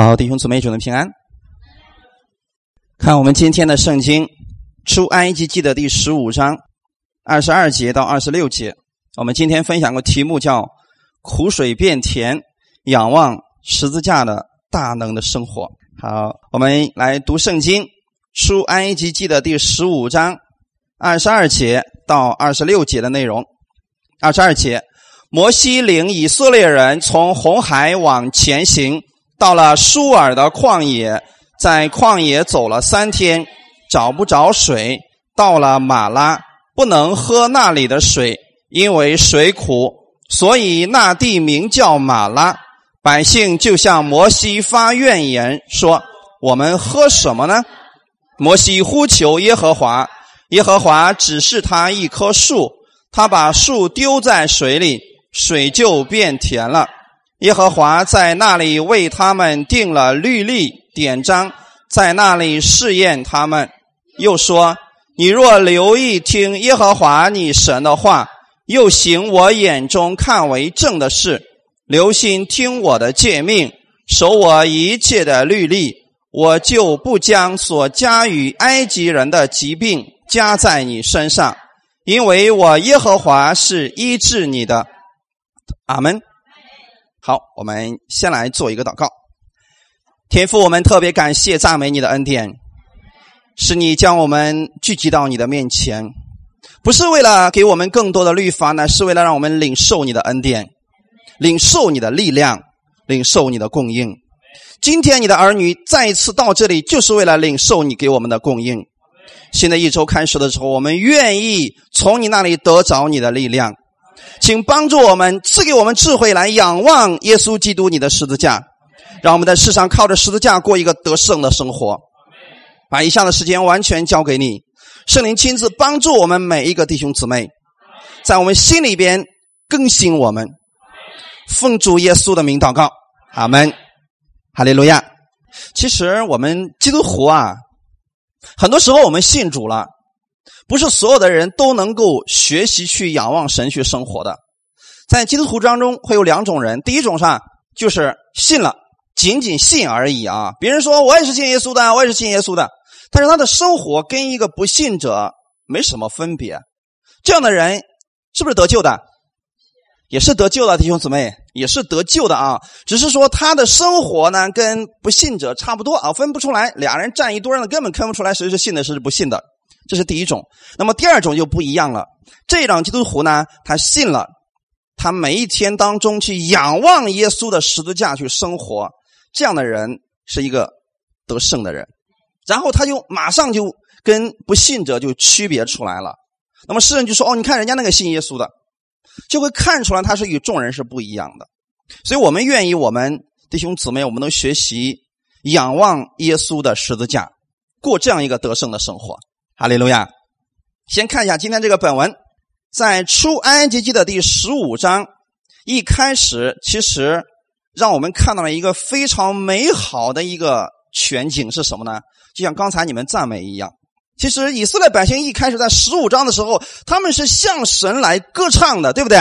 好，弟兄姊妹，主能平安。看我们今天的圣经《出埃及记》的第十五章二十二节到二十六节。我们今天分享个题目叫“苦水变甜，仰望十字架的大能的生活”。好，我们来读圣经《出埃及记》的第十五章二十二节到二十六节的内容。二十二节，摩西领以色列人从红海往前行。到了舒尔的旷野，在旷野走了三天，找不着水。到了马拉，不能喝那里的水，因为水苦，所以那地名叫马拉。百姓就向摩西发怨言，说：“我们喝什么呢？”摩西呼求耶和华，耶和华指示他一棵树，他把树丢在水里，水就变甜了。耶和华在那里为他们定了律例典章，在那里试验他们。又说：“你若留意听耶和华你神的话，又行我眼中看为正的事，留心听我的诫命，守我一切的律例，我就不将所加于埃及人的疾病加在你身上，因为我耶和华是医治你的。”阿门。好，我们先来做一个祷告。天父，我们特别感谢赞美你的恩典，是你将我们聚集到你的面前，不是为了给我们更多的律法，呢，是为了让我们领受你的恩典，领受你的力量，领受你的供应。今天你的儿女再一次到这里，就是为了领受你给我们的供应。新的一周开始的时候，我们愿意从你那里得着你的力量。请帮助我们，赐给我们智慧来仰望耶稣基督你的十字架，让我们在世上靠着十字架过一个得胜的生活。把以下的时间完全交给你，圣灵亲自帮助我们每一个弟兄姊妹，在我们心里边更新我们。奉主耶稣的名祷告，阿门，哈利路亚。其实我们基督徒啊，很多时候我们信主了。不是所有的人都能够学习去仰望神去生活的，在基督徒当中会有两种人，第一种上就是信了，仅仅信而已啊。别人说我也是信耶稣的，我也是信耶稣的，但是他的生活跟一个不信者没什么分别。这样的人是不是得救的？也是得救的，弟兄姊妹也是得救的啊。只是说他的生活呢，跟不信者差不多啊，分不出来。俩人站一堆呢，根本看不出来谁是信的，谁是不信的。这是第一种，那么第二种就不一样了。这种基督徒呢，他信了，他每一天当中去仰望耶稣的十字架去生活，这样的人是一个得胜的人。然后他就马上就跟不信者就区别出来了。那么诗人就说：“哦，你看人家那个信耶稣的，就会看出来他是与众人是不一样的。”所以我们愿意，我们弟兄姊妹，我们能学习仰望耶稣的十字架，过这样一个得胜的生活。哈利路亚！先看一下今天这个本文，在出埃及记的第十五章一开始，其实让我们看到了一个非常美好的一个全景是什么呢？就像刚才你们赞美一样，其实以色列百姓一开始在十五章的时候，他们是向神来歌唱的，对不对？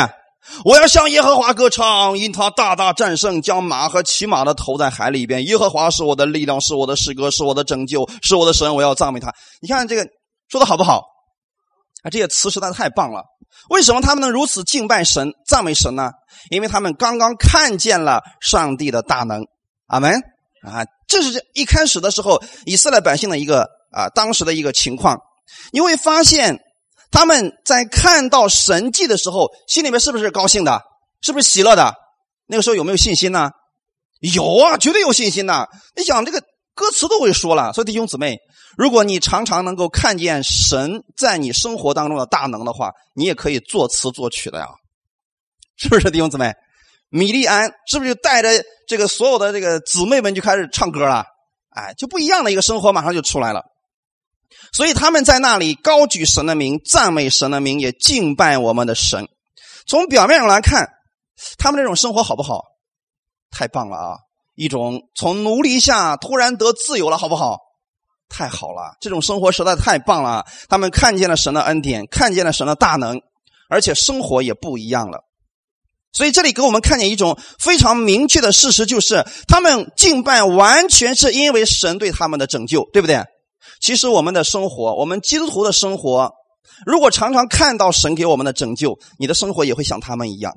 我要向耶和华歌唱，因他大大战胜，将马和骑马的投在海里边。耶和华是我的力量，是我的诗歌，是我的拯救，是我的神，我要赞美他。你看这个。说的好不好？啊，这些词实在太棒了！为什么他们能如此敬拜神、赞美神呢？因为他们刚刚看见了上帝的大能。阿门！啊，这是一开始的时候以色列百姓的一个啊当时的一个情况。你会发现他们在看到神迹的时候，心里面是不是高兴的？是不是喜乐的？那个时候有没有信心呢？有啊，绝对有信心呐！你想这个。歌词都会说了，所以弟兄姊妹，如果你常常能够看见神在你生活当中的大能的话，你也可以作词作曲的呀，是不是弟兄姊妹？米利安是不是就带着这个所有的这个姊妹们就开始唱歌了？哎，就不一样的一个生活马上就出来了。所以他们在那里高举神的名，赞美神的名，也敬拜我们的神。从表面上来看，他们这种生活好不好？太棒了啊！一种从奴隶下突然得自由了，好不好？太好了，这种生活实在太棒了。他们看见了神的恩典，看见了神的大能，而且生活也不一样了。所以这里给我们看见一种非常明确的事实，就是他们敬拜完全是因为神对他们的拯救，对不对？其实我们的生活，我们基督徒的生活，如果常常看到神给我们的拯救，你的生活也会像他们一样，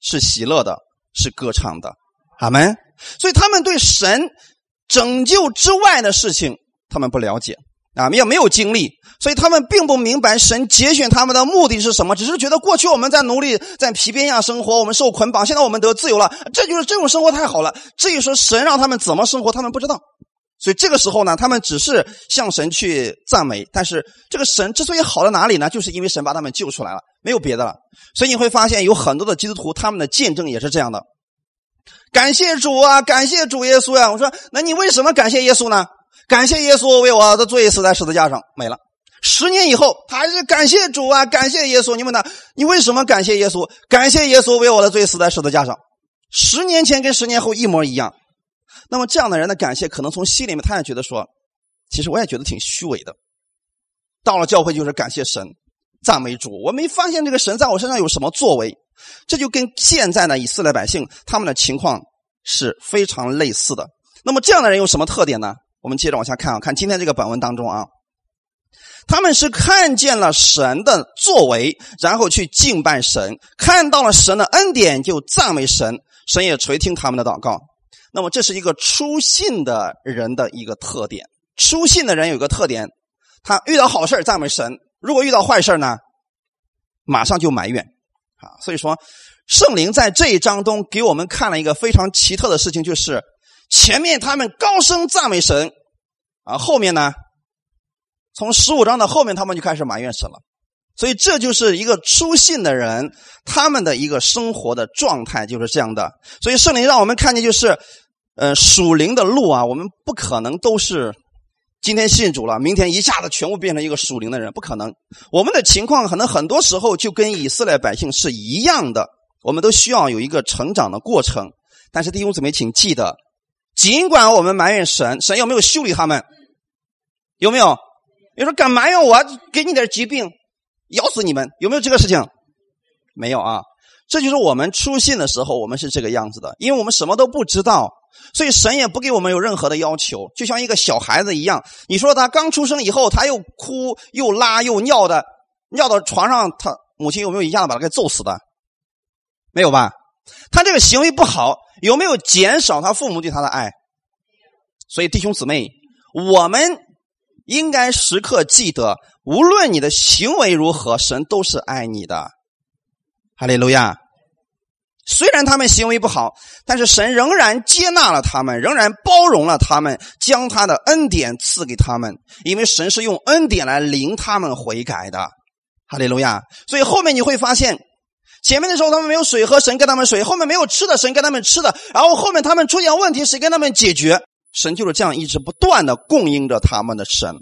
是喜乐的，是歌唱的。阿门。所以他们对神拯救之外的事情，他们不了解。啊，也没有经历，所以他们并不明白神节选他们的目的是什么，只是觉得过去我们在奴隶、在皮鞭下生活，我们受捆绑，现在我们得自由了，这就是这种生活太好了。至于说神让他们怎么生活，他们不知道。所以这个时候呢，他们只是向神去赞美，但是这个神之所以好在哪里呢？就是因为神把他们救出来了，没有别的了。所以你会发现有很多的基督徒，他们的见证也是这样的。感谢主啊，感谢主耶稣呀！我说，那你为什么感谢耶稣呢？感谢耶稣为我的罪死在十字架上，没了。十年以后，他还是感谢主啊，感谢耶稣。你问他，你为什么感谢耶稣？感谢耶稣为我的罪死在十字架上。十年前跟十年后一模一样。那么这样的人的感谢，可能从心里面他也觉得说，其实我也觉得挺虚伪的。到了教会就是感谢神，赞美主。我没发现这个神在我身上有什么作为，这就跟现在呢以色列百姓他们的情况是非常类似的。那么这样的人有什么特点呢？我们接着往下看啊，看今天这个本文当中啊，他们是看见了神的作为，然后去敬拜神，看到了神的恩典就赞美神，神也垂听他们的祷告。那么这是一个出信的人的一个特点。出信的人有个特点，他遇到好事赞美神，如果遇到坏事呢，马上就埋怨啊。所以说，圣灵在这一章中给我们看了一个非常奇特的事情，就是。前面他们高声赞美神，啊，后面呢，从十五章的后面他们就开始埋怨神了，所以这就是一个出信的人他们的一个生活的状态就是这样的。所以圣灵让我们看见，就是，呃，属灵的路啊，我们不可能都是今天信主了，明天一下子全部变成一个属灵的人，不可能。我们的情况可能很多时候就跟以色列百姓是一样的，我们都需要有一个成长的过程。但是弟兄姊妹，请记得。尽管我们埋怨神，神有没有修理他们？有没有？你说敢埋怨我，给你点疾病，咬死你们？有没有这个事情？没有啊。这就是我们出信的时候，我们是这个样子的，因为我们什么都不知道，所以神也不给我们有任何的要求，就像一个小孩子一样。你说他刚出生以后，他又哭又拉又尿的，尿到床上，他母亲有没有一下子把他给揍死的？没有吧？他这个行为不好。有没有减少他父母对他的爱？所以弟兄姊妹，我们应该时刻记得，无论你的行为如何，神都是爱你的。哈利路亚！虽然他们行为不好，但是神仍然接纳了他们，仍然包容了他们，将他的恩典赐给他们，因为神是用恩典来领他们悔改的。哈利路亚！所以后面你会发现。前面的时候他们没有水喝，神给他们水；后面没有吃的，神给他们吃的。然后后面他们出现问题，谁跟他们解决？神就是这样一直不断的供应着他们的神。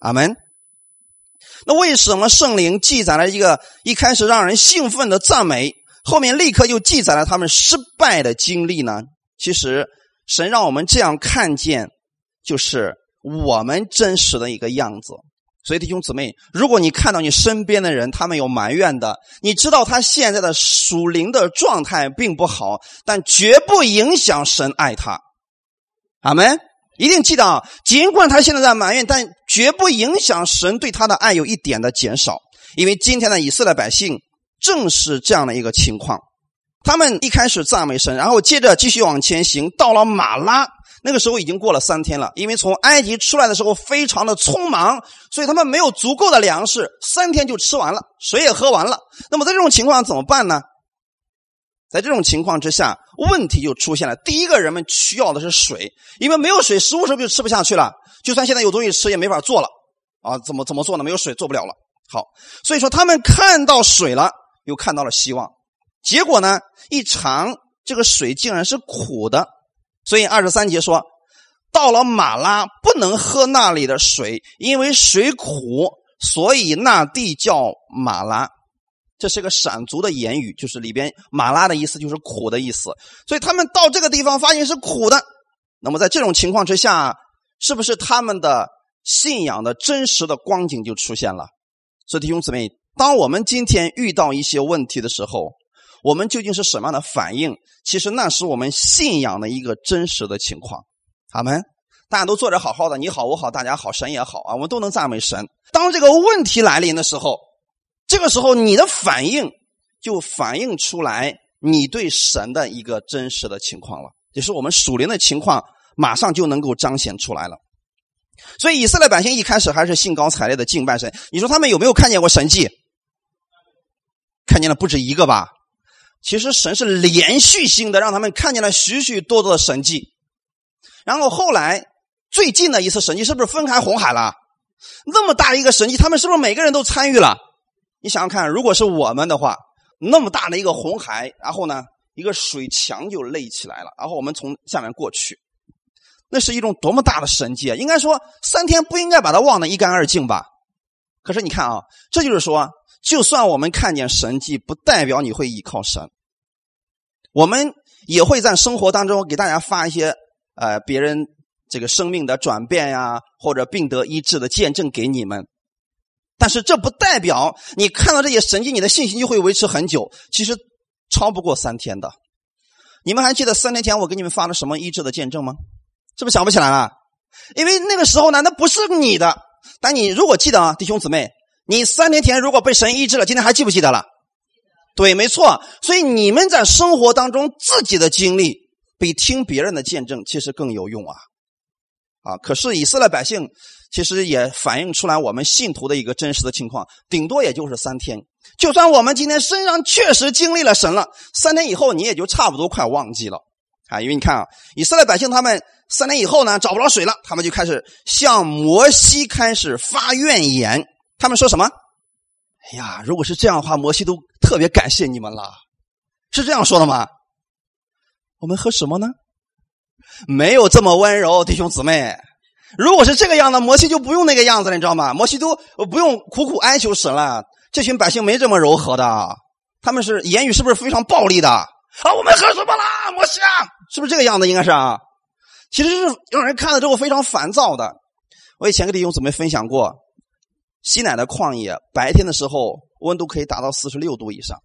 阿门。那为什么圣灵记载了一个一开始让人兴奋的赞美，后面立刻又记载了他们失败的经历呢？其实神让我们这样看见，就是我们真实的一个样子。所以弟兄姊妹，如果你看到你身边的人他们有埋怨的，你知道他现在的属灵的状态并不好，但绝不影响神爱他。阿门！一定记得啊，尽管他现在在埋怨，但绝不影响神对他的爱有一点的减少。因为今天的以色列百姓正是这样的一个情况，他们一开始赞美神，然后接着继续往前行，到了马拉。那个时候已经过了三天了，因为从埃及出来的时候非常的匆忙，所以他们没有足够的粮食，三天就吃完了，水也喝完了。那么在这种情况怎么办呢？在这种情况之下，问题就出现了。第一个，人们需要的是水，因为没有水，食物是不是就吃不下去了？就算现在有东西吃，也没法做了啊！怎么怎么做呢？没有水做不了了。好，所以说他们看到水了，又看到了希望，结果呢，一尝这个水竟然是苦的。所以二十三节说，到了马拉不能喝那里的水，因为水苦，所以那地叫马拉。这是个闪族的言语，就是里边马拉的意思就是苦的意思。所以他们到这个地方发现是苦的。那么在这种情况之下，是不是他们的信仰的真实的光景就出现了？所以弟兄姊妹，当我们今天遇到一些问题的时候，我们究竟是什么样的反应？其实那是我们信仰的一个真实的情况。阿门。大家都坐着好好的，你好我好大家好神也好啊，我们都能赞美神。当这个问题来临的时候，这个时候你的反应就反映出来你对神的一个真实的情况了，也是我们属灵的情况，马上就能够彰显出来了。所以以色列百姓一开始还是兴高采烈的敬拜神。你说他们有没有看见过神迹？看见了不止一个吧？其实神是连续性的让他们看见了许许多多的神迹。然后后来最近的一次神迹是不是分开红海了？那么大一个神迹，他们是不是每个人都参与了？你想想看，如果是我们的话，那么大的一个红海，然后呢，一个水墙就垒起来了，然后我们从下面过去。那是一种多么大的神迹啊！应该说三天不应该把它忘得一干二净吧？可是你看啊，这就是说，就算我们看见神迹，不代表你会依靠神。我们也会在生活当中给大家发一些呃别人这个生命的转变呀，或者病得医治的见证给你们。但是这不代表你看到这些神迹，你的信心就会维持很久。其实超不过三天的。你们还记得三年前我给你们发了什么医治的见证吗？是不是想不起来了？因为那个时候呢，那不是你的。但你如果记得啊，弟兄姊妹，你三年前如果被神医治了，今天还记不记得了？对，没错。所以你们在生活当中自己的经历，比听别人的见证其实更有用啊！啊，可是以色列百姓其实也反映出来我们信徒的一个真实的情况，顶多也就是三天。就算我们今天身上确实经历了神了，三天以后你也就差不多快忘记了。啊，因为你看啊，以色列百姓他们三年以后呢找不着水了，他们就开始向摩西开始发怨言。他们说什么？哎呀，如果是这样的话，摩西都特别感谢你们了，是这样说的吗？我们喝什么呢？没有这么温柔，弟兄姊妹。如果是这个样子，摩西就不用那个样子了，你知道吗？摩西都不用苦苦哀求神了。这群百姓没这么柔和的，他们是言语是不是非常暴力的？啊，我们喝什么啦？摩西啊，是不是这个样子？应该是啊，其实是让人看了之后非常烦躁的。我以前跟弟兄姊妹分享过，西乃的旷野白天的时候温度可以达到四十六度以上，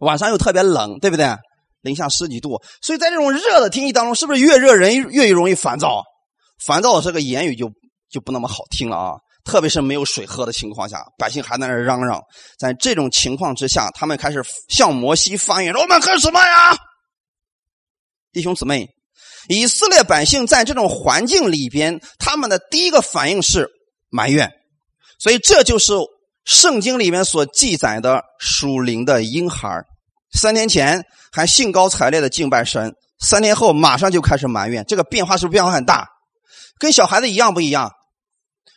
晚上又特别冷，对不对？零下十几度，所以在这种热的天气当中，是不是越热人越容易烦躁？烦躁这个言语就就不那么好听了啊。特别是没有水喝的情况下，百姓还在那嚷嚷。在这种情况之下，他们开始向摩西发言：“我们喝什么呀？”弟兄姊妹，以色列百姓在这种环境里边，他们的第一个反应是埋怨。所以这就是圣经里面所记载的属灵的婴孩。三天前还兴高采烈的敬拜神，三天后马上就开始埋怨。这个变化是不是变化很大？跟小孩子一样不一样？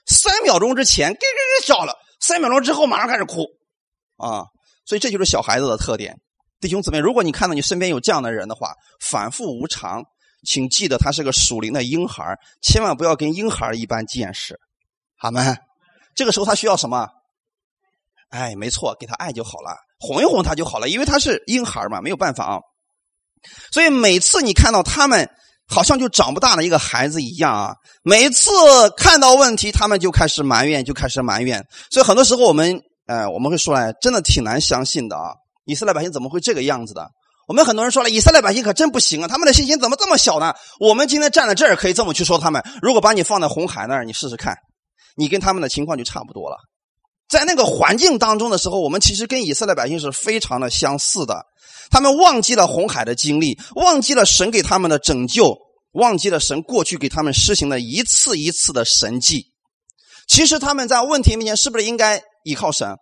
三秒钟之前咯咯咯笑了，三秒钟之后马上开始哭，啊，所以这就是小孩子的特点。弟兄姊妹，如果你看到你身边有这样的人的话，反复无常，请记得他是个属灵的婴孩，千万不要跟婴孩一般见识，好吗？这个时候他需要什么？哎，没错，给他爱就好了，哄一哄他就好了，因为他是婴孩嘛，没有办法啊。所以每次你看到他们。好像就长不大的一个孩子一样啊！每次看到问题，他们就开始埋怨，就开始埋怨。所以很多时候，我们，呃，我们会说来，真的挺难相信的啊！以色列百姓怎么会这个样子的？我们很多人说了，以色列百姓可真不行啊！他们的信心怎么这么小呢？我们今天站在这儿，可以这么去说他们。如果把你放在红海那儿，你试试看，你跟他们的情况就差不多了。在那个环境当中的时候，我们其实跟以色列百姓是非常的相似的。他们忘记了红海的经历，忘记了神给他们的拯救，忘记了神过去给他们施行的一次一次的神迹。其实他们在问题面前，是不是应该依靠神？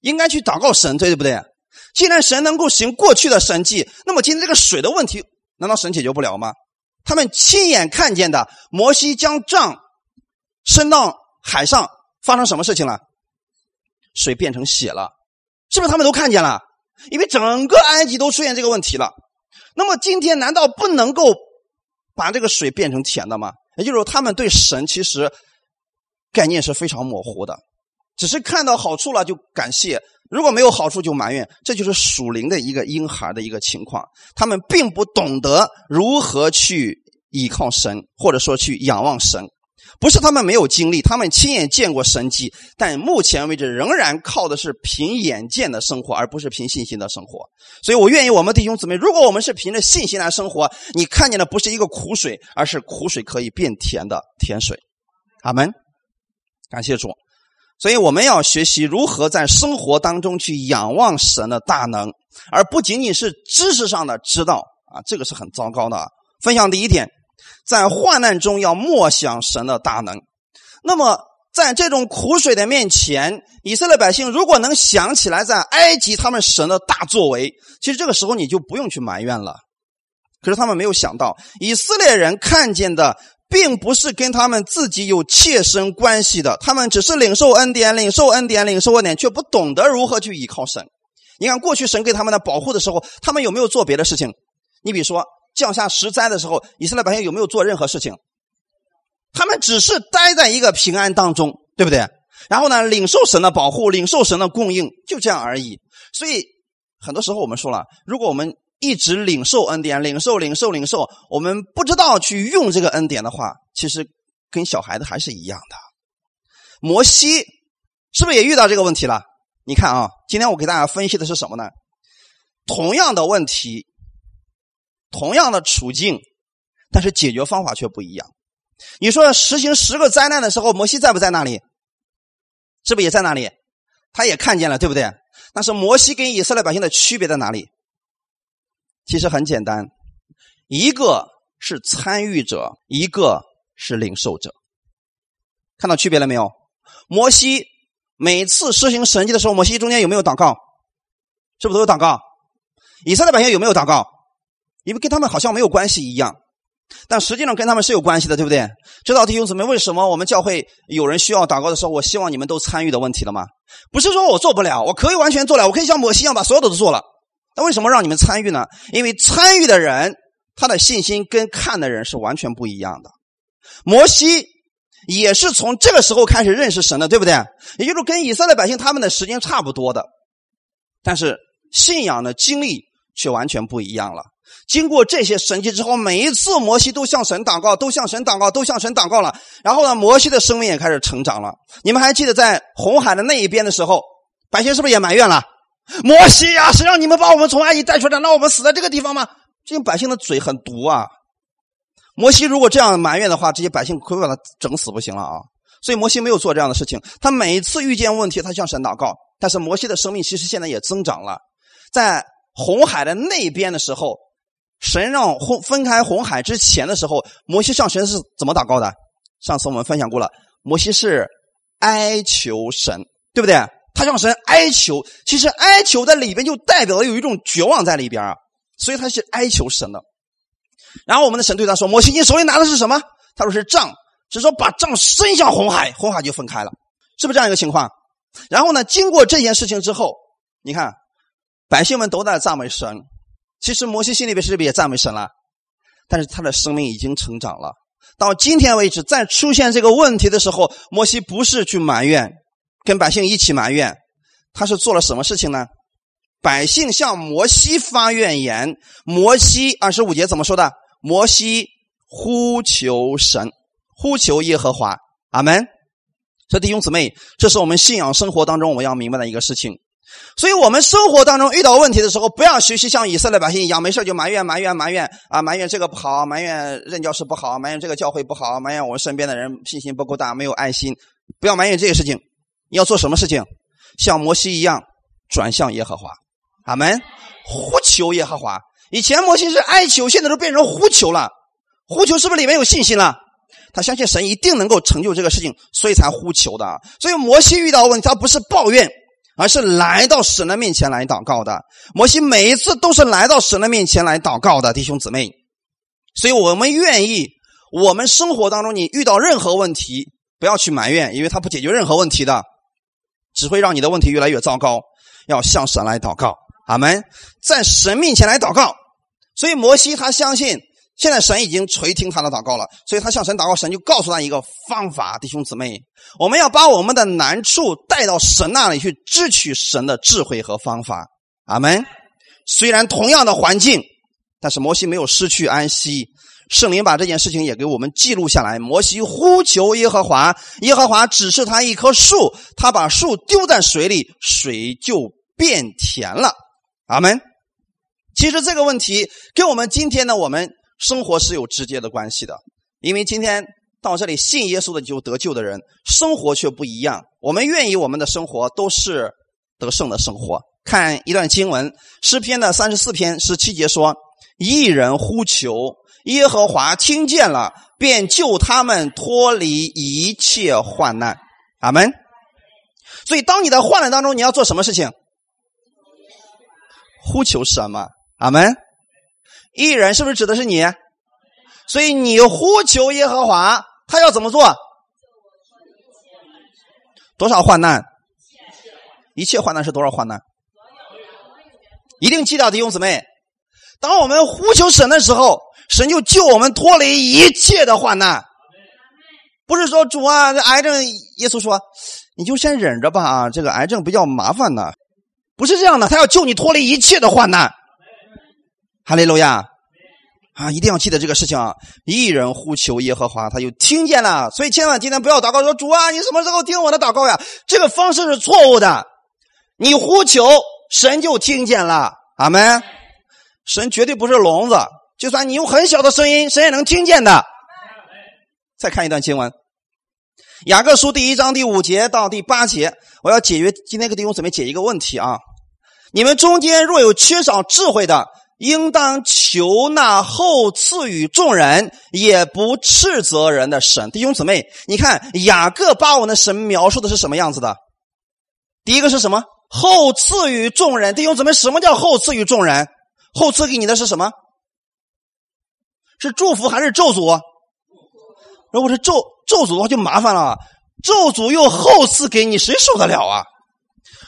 应该去祷告神，对不对？既然神能够行过去的神迹，那么今天这个水的问题，难道神解决不了吗？他们亲眼看见的，摩西将杖伸到海上，发生什么事情了？水变成血了，是不是他们都看见了？因为整个埃及都出现这个问题了，那么今天难道不能够把这个水变成甜的吗？也就是说，他们对神其实概念是非常模糊的，只是看到好处了就感谢，如果没有好处就埋怨，这就是属灵的一个婴孩的一个情况。他们并不懂得如何去依靠神，或者说去仰望神。不是他们没有经历，他们亲眼见过神迹，但目前为止仍然靠的是凭眼见的生活，而不是凭信心的生活。所以我愿意我们弟兄姊妹，如果我们是凭着信心来生活，你看见的不是一个苦水，而是苦水可以变甜的甜水。阿门。感谢主。所以我们要学习如何在生活当中去仰望神的大能，而不仅仅是知识上的知道啊，这个是很糟糕的啊。分享第一点。在患难中要默想神的大能。那么，在这种苦水的面前，以色列百姓如果能想起来在埃及他们神的大作为，其实这个时候你就不用去埋怨了。可是他们没有想到，以色列人看见的并不是跟他们自己有切身关系的，他们只是领受恩典、领受恩典、领受恩典，却不懂得如何去依靠神。你看，过去神给他们的保护的时候，他们有没有做别的事情？你比如说。降下十灾的时候，以色列百姓有没有做任何事情？他们只是待在一个平安当中，对不对？然后呢，领受神的保护，领受神的供应，就这样而已。所以很多时候我们说了，如果我们一直领受恩典，领受、领受、领受，我们不知道去用这个恩典的话，其实跟小孩子还是一样的。摩西是不是也遇到这个问题了？你看啊，今天我给大家分析的是什么呢？同样的问题。同样的处境，但是解决方法却不一样。你说实行十个灾难的时候，摩西在不在那里？是不是也在那里？他也看见了，对不对？但是摩西跟以色列百姓的区别在哪里？其实很简单，一个是参与者，一个是领受者。看到区别了没有？摩西每次施行神迹的时候，摩西中间有没有祷告？是不是都有祷告？以色列百姓有没有祷告？因为跟他们好像没有关系一样，但实际上跟他们是有关系的，对不对？知道弟兄姊妹为什么我们教会有人需要祷告的时候，我希望你们都参与的问题了吗？不是说我做不了，我可以完全做了，我可以像摩西一样把所有的都做了。那为什么让你们参与呢？因为参与的人他的信心跟看的人是完全不一样的。摩西也是从这个时候开始认识神的，对不对？也就是跟以色列百姓他们的时间差不多的，但是信仰的经历却完全不一样了。经过这些神迹之后，每一次摩西都向神祷告，都向神祷告，都向神祷告了。然后呢，摩西的生命也开始成长了。你们还记得在红海的那一边的时候，百姓是不是也埋怨了？摩西呀，谁让你们把我们从埃及带出来，让我们死在这个地方吗？这些百姓的嘴很毒啊！摩西如果这样埋怨的话，这些百姓可把他整死不行了啊！所以摩西没有做这样的事情。他每一次遇见问题，他向神祷告。但是摩西的生命其实现在也增长了。在红海的那边的时候。神让红分开红海之前的时候，摩西向神是怎么祷告的？上次我们分享过了，摩西是哀求神，对不对？他向神哀求，其实哀求在里边就代表了有一种绝望在里边啊，所以他是哀求神的。然后我们的神对他说：“摩西，你手里拿的是什么？”他说：“是杖。”是说把杖伸向红海，红海就分开了，是不是这样一个情况？然后呢，经过这件事情之后，你看百姓们都在赞美神。其实摩西心里边是不是也赞美神了？但是他的生命已经成长了。到今天为止，在出现这个问题的时候，摩西不是去埋怨，跟百姓一起埋怨，他是做了什么事情呢？百姓向摩西发怨言，摩西二十五节怎么说的？摩西呼求神，呼求耶和华。阿门。这弟兄姊妹，这是我们信仰生活当中我们要明白的一个事情。所以，我们生活当中遇到问题的时候，不要学习像以色列百姓一样，没事就埋怨、埋怨、埋怨啊，埋怨这个不好，埋怨任教师不好，埋怨这个教会不好，埋怨我们身边的人信心不够大，没有爱心。不要埋怨这些事情，你要做什么事情？像摩西一样转向耶和华，阿门。呼求耶和华。以前摩西是哀求，现在都变成呼求了。呼求是不是里面有信心了？他相信神一定能够成就这个事情，所以才呼求的。所以摩西遇到问题，他不是抱怨。而是来到神的面前来祷告的。摩西每一次都是来到神的面前来祷告的，弟兄姊妹。所以我们愿意，我们生活当中你遇到任何问题，不要去埋怨，因为他不解决任何问题的，只会让你的问题越来越糟糕。要向神来祷告，阿门，在神面前来祷告。所以摩西他相信。现在神已经垂听他的祷告了，所以他向神祷告，神就告诉他一个方法，弟兄姊妹，我们要把我们的难处带到神那里去，支取神的智慧和方法。阿门。虽然同样的环境，但是摩西没有失去安息，圣灵把这件事情也给我们记录下来。摩西呼求耶和华，耶和华指示他一棵树，他把树丢在水里，水就变甜了。阿门。其实这个问题跟我们今天呢，我们生活是有直接的关系的。因为今天到这里信耶稣的就得救的人，生活却不一样。我们愿意我们的生活都是得胜的生活。看一段经文，诗篇的三十四篇十七节说：“一人呼求耶和华，听见了，便救他们脱离一切患难。”阿门。所以，当你的患难当中，你要做什么事情？呼求什么？阿门。一人是不是指的是你？所以你呼求耶和华，他要怎么做？多少患难？一切患难是多少患难？一定记得弟兄姊妹，当我们呼求神的时候，神就救我们脱离一切的患难。不是说主啊，这癌症，耶稣说你就先忍着吧啊，这个癌症比较麻烦的，不是这样的，他要救你脱离一切的患难。哈利路亚啊，一定要记得这个事情啊！一人呼求耶和华，他就听见了。所以千万今天不要祷告说主啊，你什么时候听我的祷告呀？这个方式是错误的。你呼求。神就听见了，阿门。神绝对不是聋子，就算你用很小的声音，神也能听见的。再看一段经文，《雅各书》第一章第五节到第八节，我要解决今天给弟兄姊妹解一个问题啊。你们中间若有缺少智慧的，应当求那后赐予众人，也不斥责人的神。弟兄姊妹，你看雅各把我们的神描述的是什么样子的？第一个是什么？后赐予众人，弟兄姊妹，什么叫后赐予众人？后赐给你的是什么？是祝福还是咒诅？如果是咒咒诅的话，就麻烦了。咒诅又后赐给你，谁受得了啊？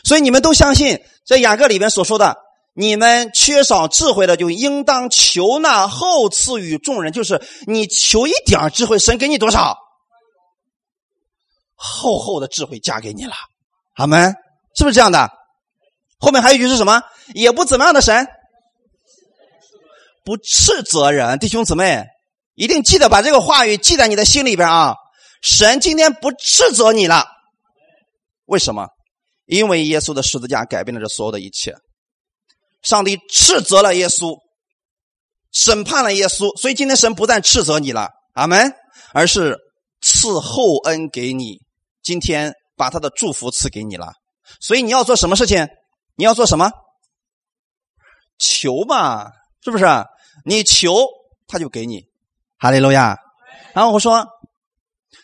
所以你们都相信，在雅各里面所说的，你们缺少智慧的，就应当求那后赐予众人，就是你求一点智慧，神给你多少？厚厚的智慧加给你了，阿门。是不是这样的？后面还有一句是什么？也不怎么样的神，不斥责人。弟兄姊妹，一定记得把这个话语记在你的心里边啊！神今天不斥责你了，为什么？因为耶稣的十字架改变了这所有的一切。上帝斥责了耶稣，审判了耶稣，所以今天神不但斥责你了，阿门，而是赐厚恩给你，今天把他的祝福赐给你了。所以你要做什么事情？你要做什么？求嘛，是不是？你求，他就给你。哈利路亚。然后我说，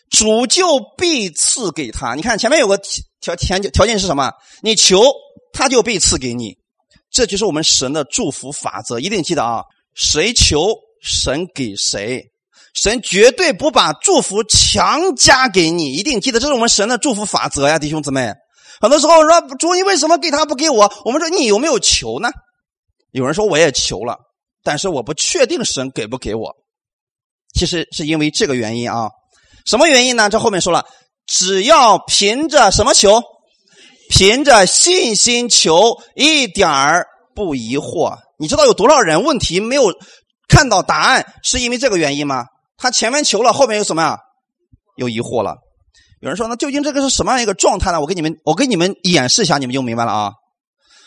主就必赐给他。你看前面有个条条件条件是什么？你求，他就必赐给你。这就是我们神的祝福法则，一定记得啊！谁求，神给谁。神绝对不把祝福强加给你，一定记得，这是我们神的祝福法则呀，弟兄姊妹。很多时候说主，你为什么给他不给我？我们说你有没有求呢？有人说我也求了，但是我不确定神给不给我。其实是因为这个原因啊，什么原因呢？这后面说了，只要凭着什么求，凭着信心求，一点儿不疑惑。你知道有多少人问题没有看到答案，是因为这个原因吗？他前面求了，后面有什么呀？有疑惑了。有人说：“那究竟这个是什么样一个状态呢？”我给你们，我给你们演示一下，你们就明白了啊！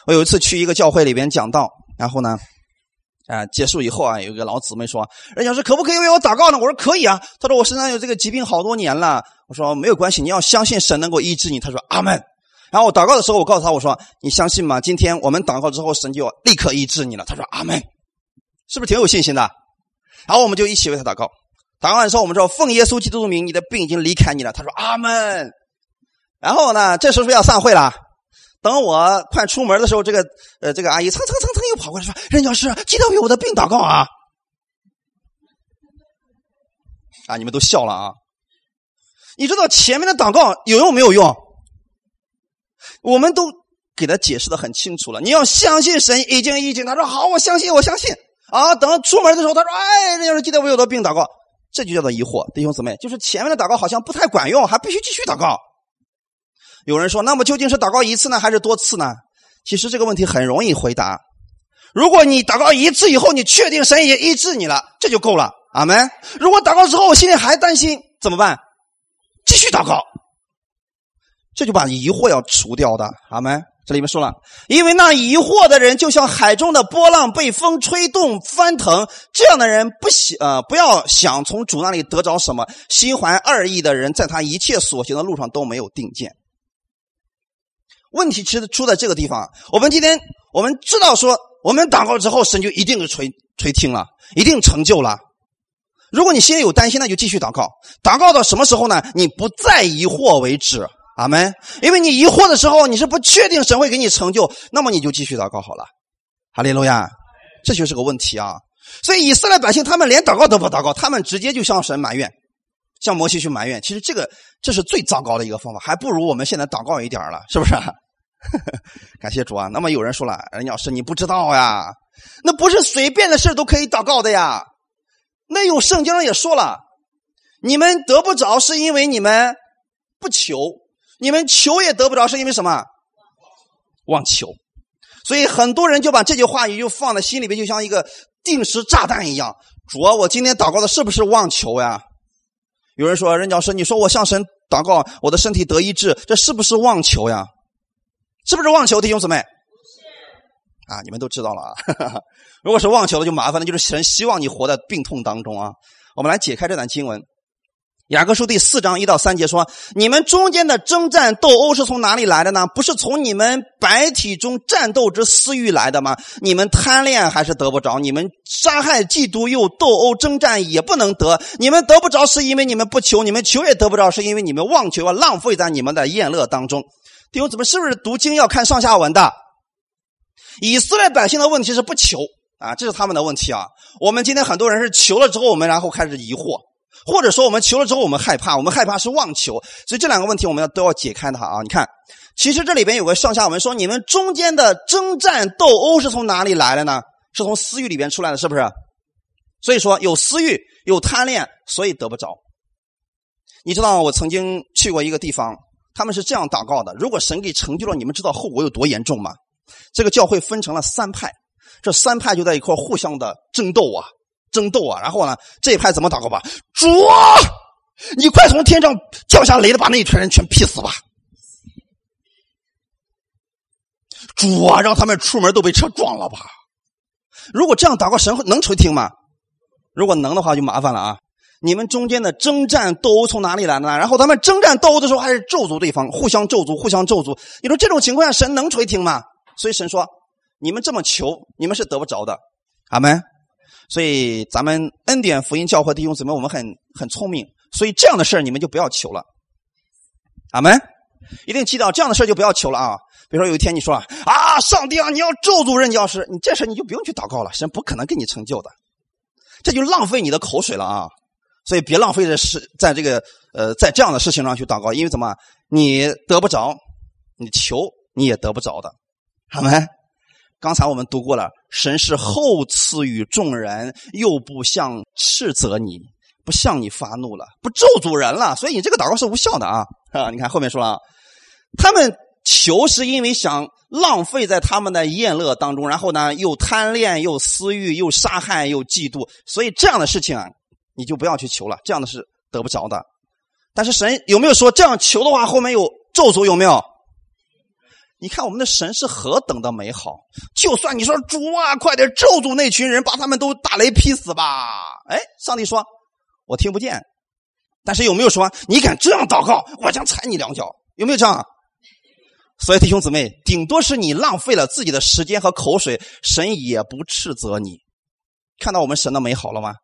我有一次去一个教会里边讲道，然后呢，啊，结束以后啊，有一个老姊妹说：“人家说可不可以为我祷告呢？”我说：“可以啊。”他说：“我身上有这个疾病好多年了。”我说：“没有关系，你要相信神能够医治你。”他说：“阿门。”然后我祷告的时候，我告诉他：“我说你相信吗？今天我们祷告之后，神就立刻医治你了。”他说：“阿门。”是不是挺有信心的？然后我们就一起为他祷告。祷告完之后，我们说奉耶稣基督的名，你的病已经离开你了。他说阿门。然后呢，这时候要散会了。等我快出门的时候，这个呃，这个阿姨蹭蹭蹭蹭又跑过来说：“任教师，记得为我的病祷告啊！”啊，你们都笑了啊！你知道前面的祷告有用没有用？我们都给他解释的很清楚了。你要相信神已经已经。他说好，我相信，我相信。啊，等出门的时候，他说：“哎，任教师，记得我有的病祷告。”这就叫做疑惑，弟兄姊妹，就是前面的祷告好像不太管用，还必须继续祷告。有人说，那么究竟是祷告一次呢，还是多次呢？其实这个问题很容易回答。如果你祷告一次以后，你确定神已经医治你了，这就够了。阿门。如果祷告之后我心里还担心，怎么办？继续祷告，这就把疑惑要除掉的。阿门。这里面说了，因为那疑惑的人就像海中的波浪，被风吹动翻腾。这样的人不想呃，不要想从主那里得着什么。心怀二意的人，在他一切所行的路上都没有定见。问题其实出在这个地方。我们今天我们知道说，我们祷告之后，神就一定是垂垂听了，一定成就了。如果你心里有担心，那就继续祷告。祷告到什么时候呢？你不再疑惑为止。阿门。因为你疑惑的时候，你是不确定神会给你成就，那么你就继续祷告好了。哈利路亚，这就是个问题啊。所以以色列百姓他们连祷告都不祷告，他们直接就向神埋怨，向摩西去埋怨。其实这个这是最糟糕的一个方法，还不如我们现在祷告一点了，是不是？感谢主啊。那么有人说了，人家是你不知道呀，那不是随便的事都可以祷告的呀。那有圣经上也说了，你们得不着是因为你们不求。你们求也得不着，是因为什么？妄求。所以很多人就把这句话语就放在心里边，就像一个定时炸弹一样。主啊，我今天祷告的是不是妄求呀？有人说，任教师，你说我向神祷告，我的身体得医治，这是不是妄求呀？是不是妄求，弟兄姊妹？啊，你们都知道了啊。如果是妄求的，就麻烦了，就是神希望你活在病痛当中啊。我们来解开这段经文。雅各书第四章一到三节说：“你们中间的征战斗殴是从哪里来的呢？不是从你们白体中战斗之私欲来的吗？你们贪恋还是得不着？你们杀害、嫉妒又斗殴征战也不能得。你们得不着是因为你们不求，你们求也得不着是因为你们妄求啊，浪费在你们的宴乐当中。弟兄姊妹，是不是读经要看上下文的？以色列百姓的问题是不求啊，这是他们的问题啊。我们今天很多人是求了之后，我们然后开始疑惑。”或者说，我们求了之后，我们害怕，我们害怕是妄求，所以这两个问题我们要都要解开它啊！你看，其实这里边有个上下文说，你们中间的征战斗殴是从哪里来的呢？是从私欲里边出来的，是不是？所以说有私欲，有贪恋，所以得不着。你知道我曾经去过一个地方，他们是这样祷告的：如果神给成就了，你们知道后果有多严重吗？这个教会分成了三派，这三派就在一块互相的争斗啊。争斗啊！然后呢，这一派怎么祷告吧？主啊，你快从天上降下雷的，把那一群人全劈死吧！主啊，让他们出门都被车撞了吧！如果这样祷告，神能垂听吗？如果能的话，就麻烦了啊！你们中间的征战斗殴从哪里来的呢？然后他们征战斗殴的时候还是咒诅对方，互相咒诅，互相咒诅。你说这种情况下，神能垂听吗？所以神说：你们这么求，你们是得不着的。阿门。所以咱们恩典福音教会弟兄姊妹，我们很很聪明，所以这样的事你们就不要求了。阿门，一定记到这样的事就不要求了啊！比如说有一天你说啊，上帝啊，你要咒诅任教师，你这事你就不用去祷告了，神不可能给你成就的，这就浪费你的口水了啊！所以别浪费在事，在这个呃，在这样的事情上去祷告，因为怎么你得不着，你求你也得不着的，好没？刚才我们读过了，神是厚赐予众人，又不向斥责你，不向你发怒了，不咒诅人了，所以你这个祷告是无效的啊！啊，你看后面说了，他们求是因为想浪费在他们的宴乐当中，然后呢又贪恋，又私欲，又杀害，又嫉妒，所以这样的事情啊，你就不要去求了，这样的是得不着的。但是神有没有说这样求的话，后面有咒诅有没有？你看我们的神是何等的美好！就算你说主啊，快点咒诅那群人，把他们都打雷劈死吧！哎，上帝说，我听不见。但是有没有说你敢这样祷告，我将踩你两脚？有没有这样？所以弟兄姊妹，顶多是你浪费了自己的时间和口水，神也不斥责你。看到我们神的美好了吗？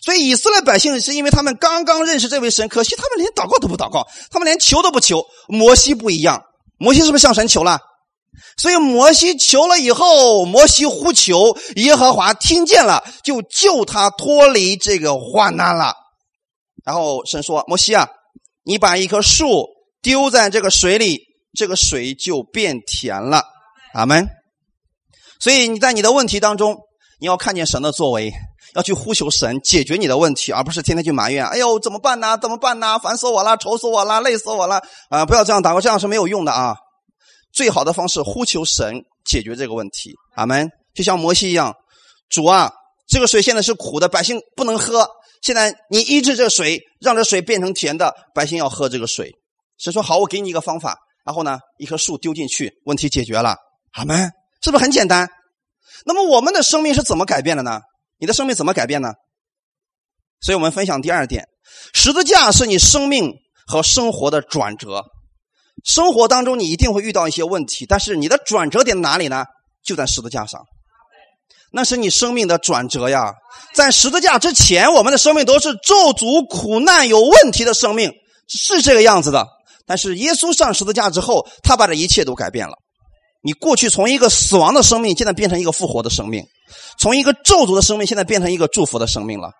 所以以色列百姓是因为他们刚刚认识这位神，可惜他们连祷告都不祷告，他们连求都不求。摩西不一样。摩西是不是向神求了？所以摩西求了以后，摩西呼求耶和华听见了，就救他脱离这个患难了。然后神说：“摩西啊，你把一棵树丢在这个水里，这个水就变甜了。”阿门。所以你在你的问题当中，你要看见神的作为，要去呼求神解决你的问题，而不是天天去埋怨。哎呦，怎么办呢？怎么办呢？烦死我了，愁死我了，累死我了！啊，不要这样祷告，这样是没有用的啊。最好的方式呼求神解决这个问题。阿门。就像摩西一样，主啊，这个水现在是苦的，百姓不能喝。现在你医治这水，让这水变成甜的，百姓要喝这个水。神说好，我给你一个方法。然后呢，一棵树丢进去，问题解决了。阿门，是不是很简单？那么我们的生命是怎么改变的呢？你的生命怎么改变呢？所以我们分享第二点：十字架是你生命和生活的转折。生活当中你一定会遇到一些问题，但是你的转折点哪里呢？就在十字架上，那是你生命的转折呀。在十字架之前，我们的生命都是咒诅、苦难、有问题的生命，是这个样子的。但是耶稣上十字架之后，他把这一切都改变了。你过去从一个死亡的生命，现在变成一个复活的生命；从一个咒诅的生命，现在变成一个祝福的生命了；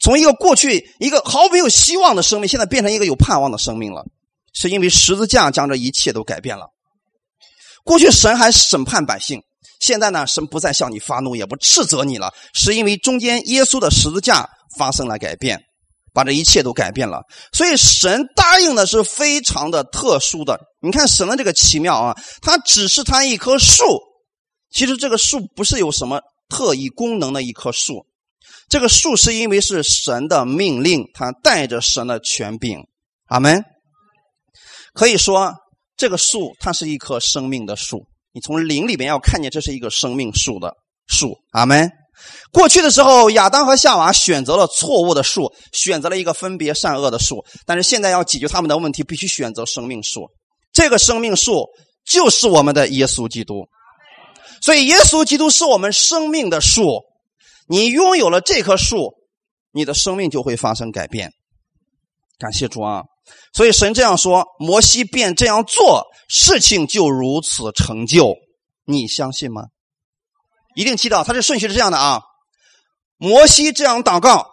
从一个过去一个毫没有希望的生命，现在变成一个有盼望的生命了。是因为十字架将这一切都改变了。过去神还审判百姓，现在呢，神不再向你发怒，也不斥责你了，是因为中间耶稣的十字架发生了改变。把这一切都改变了，所以神答应的是非常的特殊的。你看神的这个奇妙啊，它只是他一棵树，其实这个树不是有什么特异功能的一棵树，这个树是因为是神的命令，它带着神的权柄。阿门。可以说这个树它是一棵生命的树，你从灵里边要看见这是一个生命树的树。阿门。过去的时候，亚当和夏娃选择了错误的树，选择了一个分别善恶的树。但是现在要解决他们的问题，必须选择生命树。这个生命树就是我们的耶稣基督。所以，耶稣基督是我们生命的树。你拥有了这棵树，你的生命就会发生改变。感谢主啊！所以神这样说，摩西便这样做，事情就如此成就。你相信吗？一定记到，他这顺序是这样的啊。摩西这样祷告，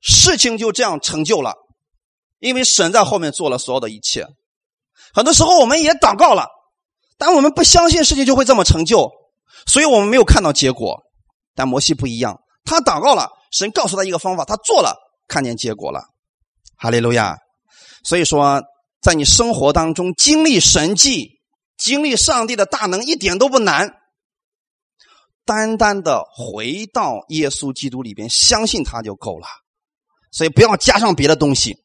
事情就这样成就了，因为神在后面做了所有的一切。很多时候我们也祷告了，但我们不相信事情就会这么成就，所以我们没有看到结果。但摩西不一样，他祷告了，神告诉他一个方法，他做了，看见结果了。哈利路亚。所以说，在你生活当中经历神迹、经历上帝的大能，一点都不难。单单的回到耶稣基督里边，相信他就够了，所以不要加上别的东西，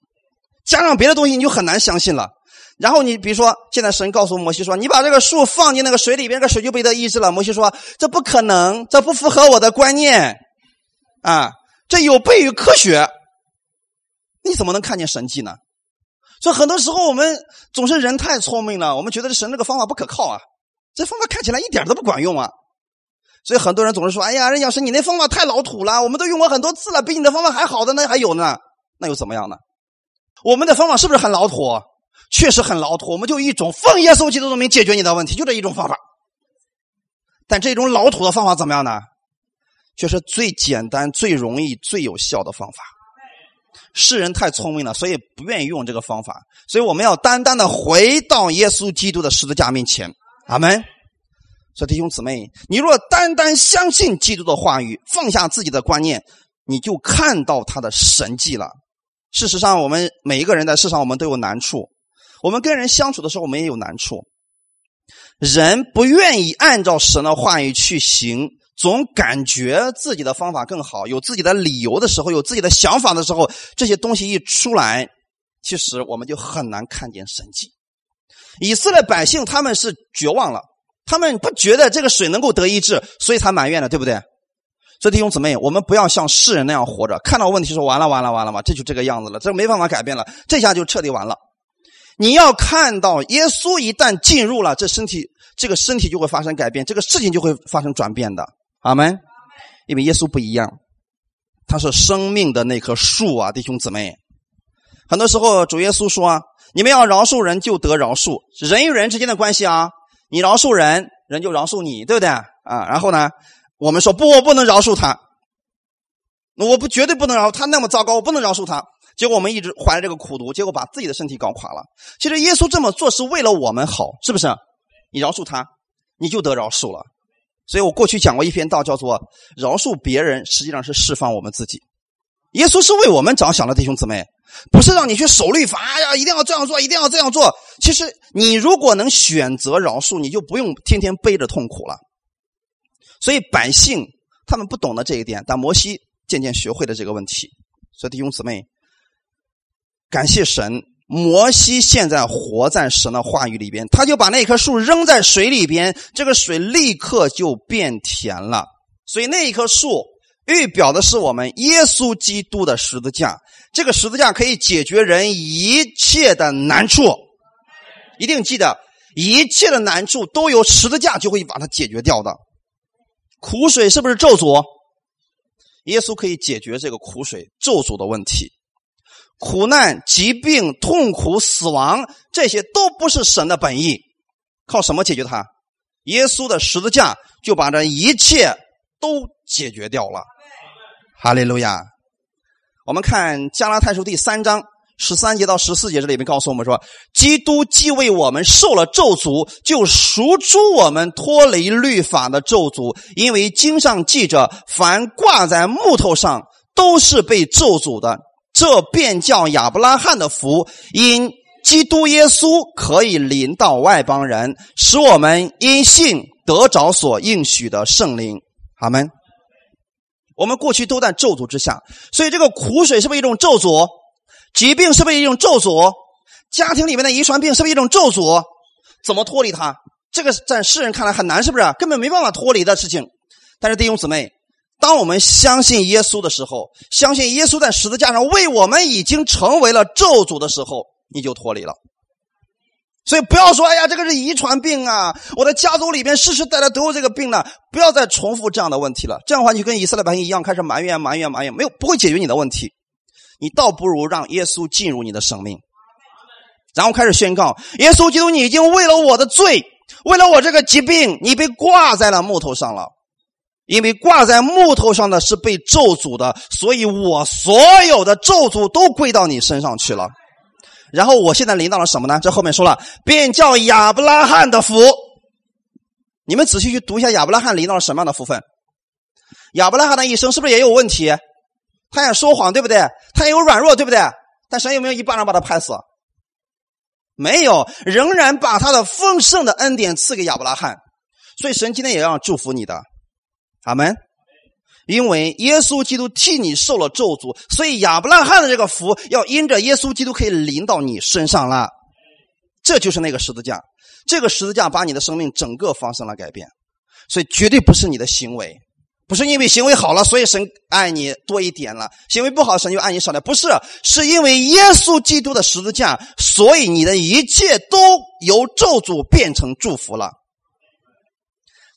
加上别的东西你就很难相信了。然后你比如说，现在神告诉摩西说：“你把这个树放进那个水里边，这个水就被他医治了。”摩西说：“这不可能，这不符合我的观念啊，这有悖于科学。你怎么能看见神迹呢？”所以很多时候我们总是人太聪明了，我们觉得这神这个方法不可靠啊，这方法看起来一点都不管用啊。所以很多人总是说：“哎呀，任老师，你那方法太老土了，我们都用过很多次了，比你的方法还好的那还有呢，那又怎么样呢？我们的方法是不是很老土？确实很老土。我们就一种奉耶稣基督的名解决你的问题，就这一种方法。但这种老土的方法怎么样呢？却是最简单、最容易、最有效的方法。世人太聪明了，所以不愿意用这个方法。所以我们要单单的回到耶稣基督的十字架面前。阿门。”说弟兄姊妹，你若单单相信基督的话语，放下自己的观念，你就看到他的神迹了。事实上，我们每一个人在世上，我们都有难处。我们跟人相处的时候，我们也有难处。人不愿意按照神的话语去行，总感觉自己的方法更好，有自己的理由的时候，有自己的想法的时候，这些东西一出来，其实我们就很难看见神迹。以色列百姓他们是绝望了。他们不觉得这个水能够得医治，所以才埋怨的，对不对？所以弟兄姊妹，我们不要像世人那样活着，看到问题说完了完了完了嘛，这就这个样子了，这没办法改变了，这下就彻底完了。你要看到耶稣一旦进入了这身体，这个身体就会发生改变，这个事情就会发生转变的。阿门。因为耶稣不一样，他是生命的那棵树啊，弟兄姊妹。很多时候主耶稣说：“你们要饶恕人，就得饶恕。”人与人之间的关系啊。你饶恕人，人就饶恕你，对不对啊？然后呢，我们说不，我不能饶恕他，我不绝对不能饶他那么糟糕，我不能饶恕他。结果我们一直怀着这个苦读，结果把自己的身体搞垮了。其实耶稣这么做是为了我们好，是不是？你饶恕他，你就得饶恕了。所以我过去讲过一篇道，叫做“饶恕别人，实际上是释放我们自己”。耶稣是为我们着想的，弟兄姊妹。不是让你去守律法呀，一定要这样做，一定要这样做。其实你如果能选择饶恕，你就不用天天背着痛苦了。所以百姓他们不懂得这一点，但摩西渐渐学会了这个问题。所以弟兄姊妹，感谢神，摩西现在活在神的话语里边，他就把那棵树扔在水里边，这个水立刻就变甜了。所以那一棵树预表的是我们耶稣基督的十字架，这个十字架可以解决人一切的难处。一定记得，一切的难处都有十字架就会把它解决掉的。苦水是不是咒诅？耶稣可以解决这个苦水咒诅的问题。苦难、疾病、痛苦、死亡，这些都不是神的本意。靠什么解决它？耶稣的十字架就把这一切都解决掉了。哈利路亚！我们看加拉太书第三章。十三节到十四节这里面告诉我们说，基督既为我们受了咒诅，就赎出我们脱离律法的咒诅。因为经上记着，凡挂在木头上都是被咒诅的。这便叫亚伯拉罕的福，因基督耶稣可以临到外邦人，使我们因信得着所应许的圣灵。阿门。我们过去都在咒诅之下，所以这个苦水是不是一种咒诅？疾病是不是一种咒诅？家庭里面的遗传病是不是一种咒诅？怎么脱离它？这个在世人看来很难，是不是？根本没办法脱离的事情。但是弟兄姊妹，当我们相信耶稣的时候，相信耶稣在十字架上为我们已经成为了咒诅的时候，你就脱离了。所以不要说，哎呀，这个是遗传病啊，我的家族里边世世代代都有这个病呢。不要再重复这样的问题了。这样的话，你就跟以色列百姓一样，开始埋怨、埋怨、埋怨，没有不会解决你的问题。你倒不如让耶稣进入你的生命，然后开始宣告：耶稣基督，你已经为了我的罪，为了我这个疾病，你被挂在了木头上了。因为挂在木头上的是被咒诅的，所以我所有的咒诅都归到你身上去了。然后我现在临到了什么呢？这后面说了，便叫亚伯拉罕的福。你们仔细去读一下亚伯拉罕临到了什么样的福分？亚伯拉罕的一生是不是也有问题？他也说谎，对不对？他也有软弱，对不对？但神有没有一巴掌把他拍死？没有，仍然把他的丰盛的恩典赐给亚伯拉罕。所以神今天也要祝福你的，阿门。因为耶稣基督替你受了咒诅，所以亚伯拉罕的这个福要因着耶稣基督可以临到你身上了。这就是那个十字架，这个十字架把你的生命整个发生了改变。所以绝对不是你的行为。不是因为行为好了，所以神爱你多一点了；行为不好，神就爱你少点。不是，是因为耶稣基督的十字架，所以你的一切都由咒诅变成祝福了。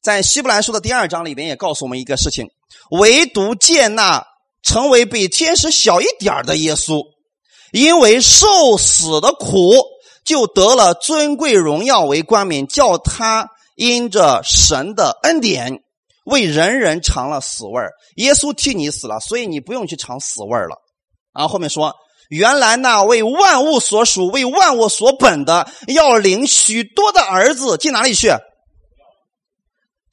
在希伯来书的第二章里边也告诉我们一个事情：唯独见那成为比天使小一点的耶稣，因为受死的苦，就得了尊贵荣耀为冠冕，叫他因着神的恩典。为人人尝了死味，耶稣替你死了，所以你不用去尝死味了。然后后面说，原来那为万物所属、为万物所本的，要领许多的儿子进哪里去？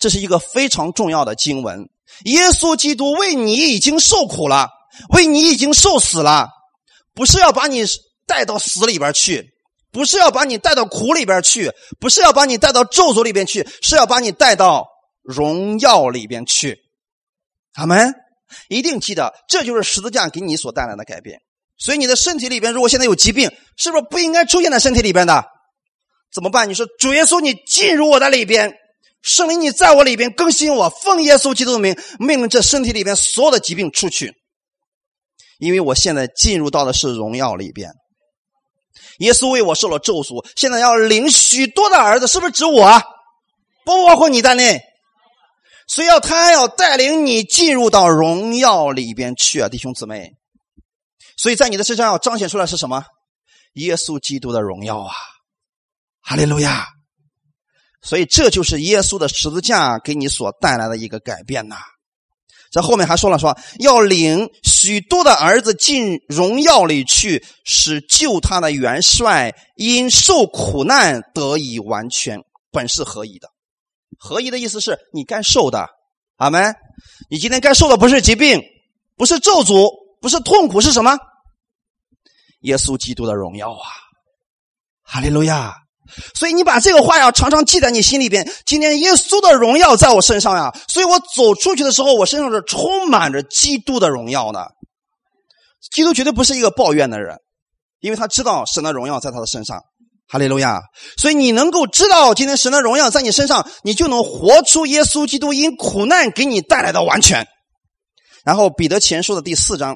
这是一个非常重要的经文。耶稣基督为你已经受苦了，为你已经受死了，不是要把你带到死里边去，不是要把你带到苦里边去，不是要把你带到咒诅里边去，是要把你带到。荣耀里边去，阿门一定记得，这就是十字架给你所带来的改变。所以你的身体里边，如果现在有疾病，是不是不应该出现在身体里边的？怎么办？你说主耶稣，你进入我的里边，圣灵你在我里边更新我，奉耶稣基督的名，命令这身体里边所有的疾病出去。因为我现在进入到的是荣耀里边，耶稣为我受了咒诅，现在要领许多的儿子，是不是指我？不包括你在内。所以要他要带领你进入到荣耀里边去啊，弟兄姊妹。所以在你的身上要彰显出来是什么？耶稣基督的荣耀啊！哈利路亚！所以这就是耶稣的十字架给你所带来的一个改变呐。在后面还说了说，要领许多的儿子进荣耀里去，使救他的元帅因受苦难得以完全，本是合宜的。合一的意思是你该受的，阿门。你今天该受的不是疾病，不是咒诅，不是痛苦，是什么？耶稣基督的荣耀啊！哈利路亚！所以你把这个话要常常记在你心里边。今天耶稣的荣耀在我身上呀，所以我走出去的时候，我身上是充满着基督的荣耀的。基督绝对不是一个抱怨的人，因为他知道神的荣耀在他的身上。哈利路亚！所以你能够知道今天神的荣耀在你身上，你就能活出耶稣基督因苦难给你带来的完全。然后彼得前书的第四章，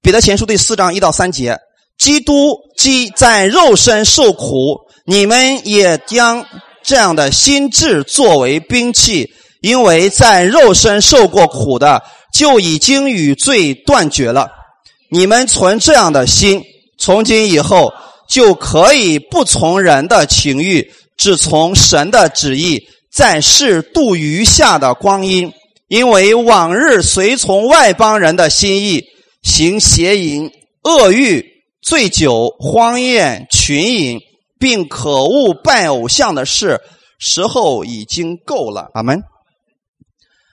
彼得前书第四章一到三节，基督既在肉身受苦，你们也将这样的心智作为兵器，因为在肉身受过苦的，就已经与罪断绝了。你们存这样的心，从今以后。就可以不从人的情欲，只从神的旨意，在世度余下的光阴。因为往日随从外邦人的心意，行邪淫、恶欲、醉酒、荒宴、群饮，并可恶拜偶像的事，时候已经够了。阿门。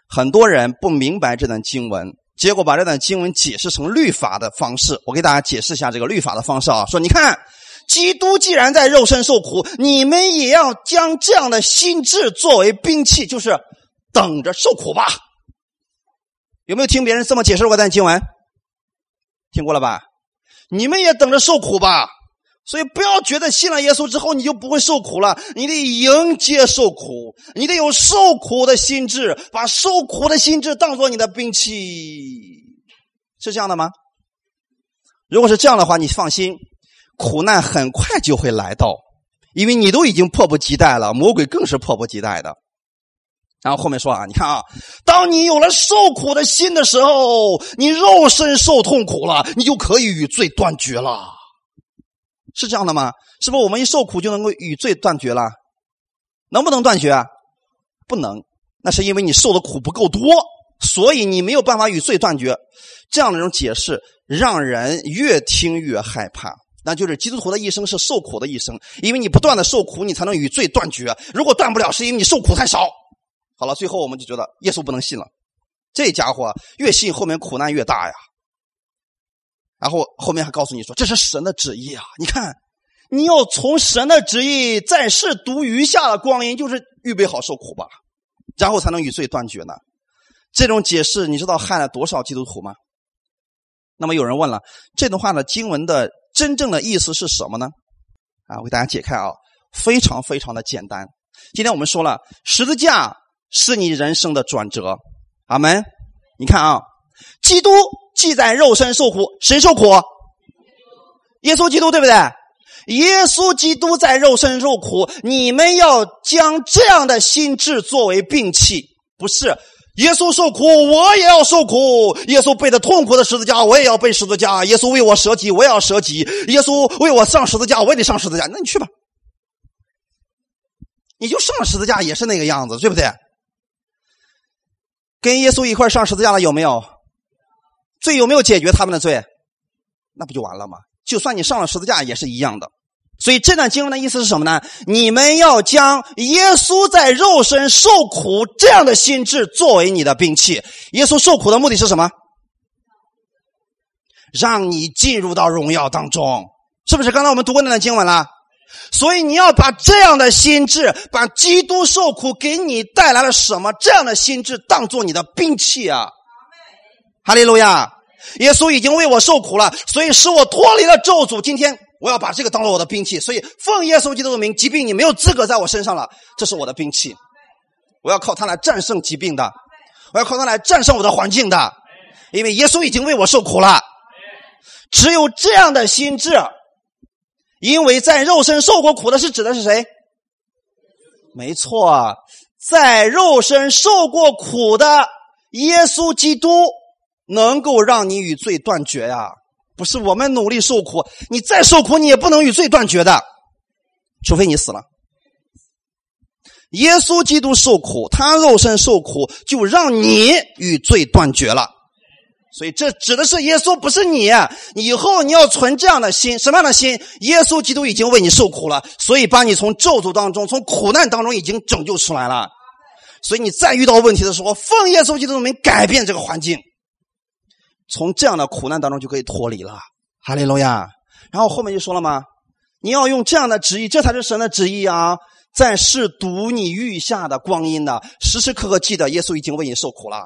很多人不明白这段经文，结果把这段经文解释成律法的方式。我给大家解释一下这个律法的方式啊，说你看。基督既然在肉身受苦，你们也要将这样的心智作为兵器，就是等着受苦吧。有没有听别人这么解释过这？段经文听过了吧？你们也等着受苦吧。所以不要觉得信了耶稣之后你就不会受苦了，你得迎接受苦，你得有受苦的心智，把受苦的心智当做你的兵器，是这样的吗？如果是这样的话，你放心。苦难很快就会来到，因为你都已经迫不及待了，魔鬼更是迫不及待的。然后后面说啊，你看啊，当你有了受苦的心的时候，你肉身受痛苦了，你就可以与罪断绝了，是这样的吗？是不是我们一受苦就能够与罪断绝了？能不能断绝？不能，那是因为你受的苦不够多，所以你没有办法与罪断绝。这样的一种解释，让人越听越害怕。那就是基督徒的一生是受苦的一生，因为你不断的受苦，你才能与罪断绝。如果断不了，是因为你受苦太少。好了，最后我们就觉得耶稣不能信了，这家伙越信后面苦难越大呀。然后后面还告诉你说这是神的旨意啊！你看，你要从神的旨意在世读余下的光阴，就是预备好受苦吧，然后才能与罪断绝呢。这种解释你知道害了多少基督徒吗？那么有人问了，这段话的经文的。真正的意思是什么呢？啊，我给大家解开啊，非常非常的简单。今天我们说了，十字架是你人生的转折。阿门。你看啊，基督既在肉身受苦，谁受苦？耶稣基督，对不对？耶稣基督在肉身受苦，你们要将这样的心智作为兵器，不是。耶稣受苦，我也要受苦。耶稣背着痛苦的十字架，我也要背十字架。耶稣为我舍己，我也要舍己。耶稣为我上十字架，我也得上十字架。那你去吧，你就上十字架也是那个样子，对不对？跟耶稣一块上十字架的有没有？罪有没有解决他们的罪？那不就完了吗？就算你上了十字架，也是一样的。所以这段经文的意思是什么呢？你们要将耶稣在肉身受苦这样的心智作为你的兵器。耶稣受苦的目的是什么？让你进入到荣耀当中，是不是？刚才我们读过那段经文了。所以你要把这样的心智，把基督受苦给你带来了什么这样的心智当做你的兵器啊！哈利路亚！耶稣已经为我受苦了，所以使我脱离了咒诅。今天。我要把这个当做我的兵器，所以奉耶稣基督的名，疾病你没有资格在我身上了，这是我的兵器。我要靠它来战胜疾病的，我要靠它来战胜我的环境的，因为耶稣已经为我受苦了。只有这样的心智，因为在肉身受过苦的是指的是谁？没错，在肉身受过苦的耶稣基督，能够让你与罪断绝呀。不是我们努力受苦，你再受苦，你也不能与罪断绝的，除非你死了。耶稣基督受苦，他肉身受苦，就让你与罪断绝了。所以这指的是耶稣，不是你。以后你要存这样的心，什么样的心？耶稣基督已经为你受苦了，所以把你从咒诅当中、从苦难当中已经拯救出来了。所以你再遇到问题的时候，奉耶稣基督的名改变这个环境。从这样的苦难当中就可以脱离了，哈利路亚。然后后面就说了吗？你要用这样的旨意，这才是神的旨意啊！在试读你余下的光阴呢，时时刻刻记得耶稣已经为你受苦了。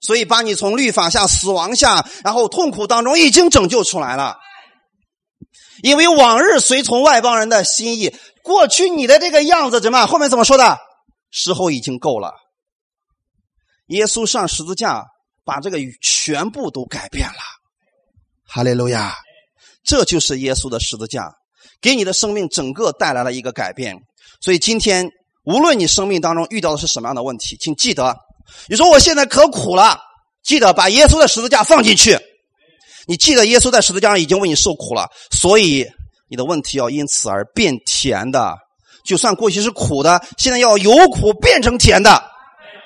所以把你从律法下、死亡下，然后痛苦当中已经拯救出来了。因为往日随从外邦人的心意，过去你的这个样子怎么？后面怎么说的？时候已经够了。耶稣上十字架，把这个全部都改变了。哈利路亚！这就是耶稣的十字架，给你的生命整个带来了一个改变。所以今天，无论你生命当中遇到的是什么样的问题，请记得，你说我现在可苦了，记得把耶稣的十字架放进去。你记得耶稣在十字架上已经为你受苦了，所以你的问题要因此而变甜的。就算过去是苦的，现在要由苦变成甜的，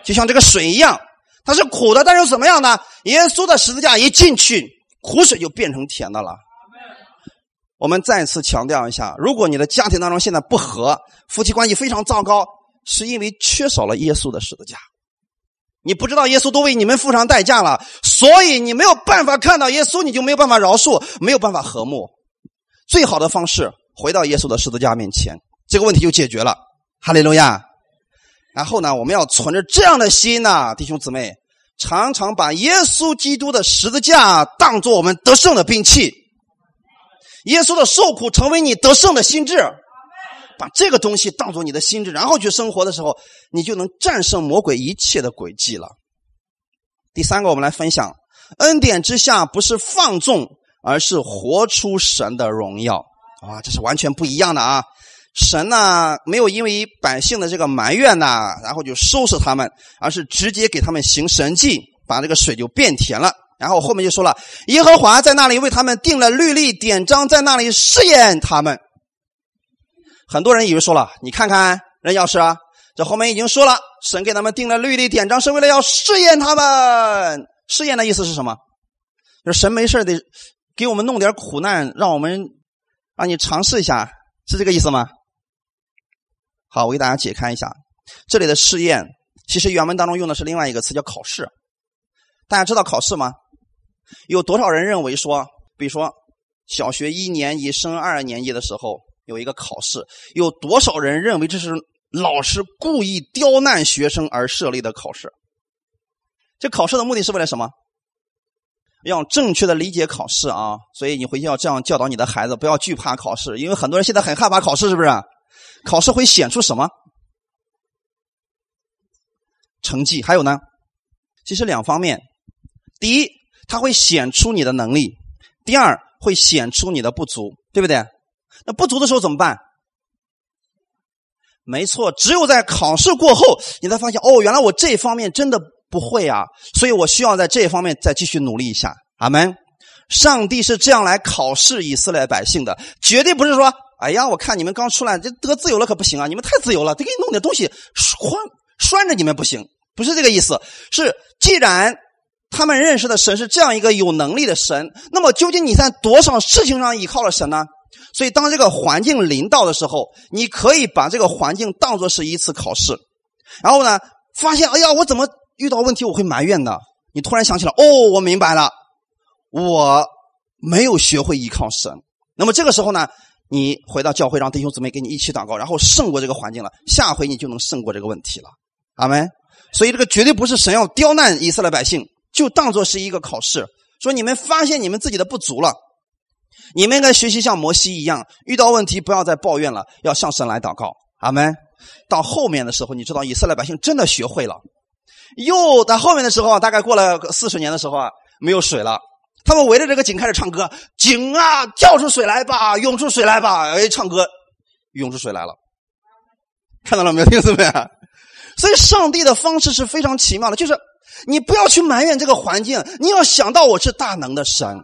就像这个水一样，它是苦的，但是怎么样呢？耶稣的十字架一进去，苦水就变成甜的了。我们再次强调一下：如果你的家庭当中现在不和，夫妻关系非常糟糕，是因为缺少了耶稣的十字架。你不知道耶稣都为你们付上代价了，所以你没有办法看到耶稣，你就没有办法饶恕，没有办法和睦。最好的方式，回到耶稣的十字架面前，这个问题就解决了。哈利路亚。然后呢，我们要存着这样的心呐，弟兄姊妹，常常把耶稣基督的十字架当做我们得胜的兵器。耶稣的受苦成为你得胜的心智。把这个东西当做你的心智，然后去生活的时候，你就能战胜魔鬼一切的诡计了。第三个，我们来分享恩典之下不是放纵，而是活出神的荣耀啊！这是完全不一样的啊！神呢，没有因为百姓的这个埋怨呐，然后就收拾他们，而是直接给他们行神迹，把这个水就变甜了。然后后面就说了，耶和华在那里为他们定了律例典章，在那里试验他们。很多人以为说了，你看看任要师啊，这后面已经说了，神给他们定了律例典章，是为了要试验他们。试验的意思是什么？就是神没事得给我们弄点苦难，让我们让你尝试一下，是这个意思吗？好，我给大家解开一下，这里的试验其实原文当中用的是另外一个词，叫考试。大家知道考试吗？有多少人认为说，比如说小学一年级升二年级的时候？有一个考试，有多少人认为这是老师故意刁难学生而设立的考试？这考试的目的是为了什么？要正确的理解考试啊！所以你回去要这样教导你的孩子，不要惧怕考试，因为很多人现在很害怕考试，是不是？考试会显出什么？成绩？还有呢？其实两方面：第一，它会显出你的能力；第二，会显出你的不足，对不对？那不足的时候怎么办？没错，只有在考试过后，你才发现哦，原来我这方面真的不会啊，所以我需要在这方面再继续努力一下。阿门。上帝是这样来考试以色列百姓的，绝对不是说，哎呀，我看你们刚出来，这得自由了可不行啊，你们太自由了，得给你弄点东西拴拴着你们不行，不是这个意思。是既然他们认识的神是这样一个有能力的神，那么究竟你在多少事情上依靠了神呢？所以，当这个环境临到的时候，你可以把这个环境当作是一次考试。然后呢，发现，哎呀，我怎么遇到问题我会埋怨呢？你突然想起来，哦，我明白了，我没有学会依靠神。那么这个时候呢，你回到教会，让弟兄姊妹跟你一起祷告，然后胜过这个环境了。下回你就能胜过这个问题了。阿门。所以这个绝对不是神要刁难以色列百姓，就当做是一个考试。说你们发现你们自己的不足了。你们应该学习像摩西一样，遇到问题不要再抱怨了，要向神来祷告。阿门。到后面的时候，你知道以色列百姓真的学会了。又到后面的时候，大概过了四十年的时候啊，没有水了，他们围着这个井开始唱歌：“井啊，跳出水来吧，涌出水来吧！”哎，唱歌，涌出水来了。看到了没有，弟兄们？所以上帝的方式是非常奇妙的，就是你不要去埋怨这个环境，你要想到我是大能的神，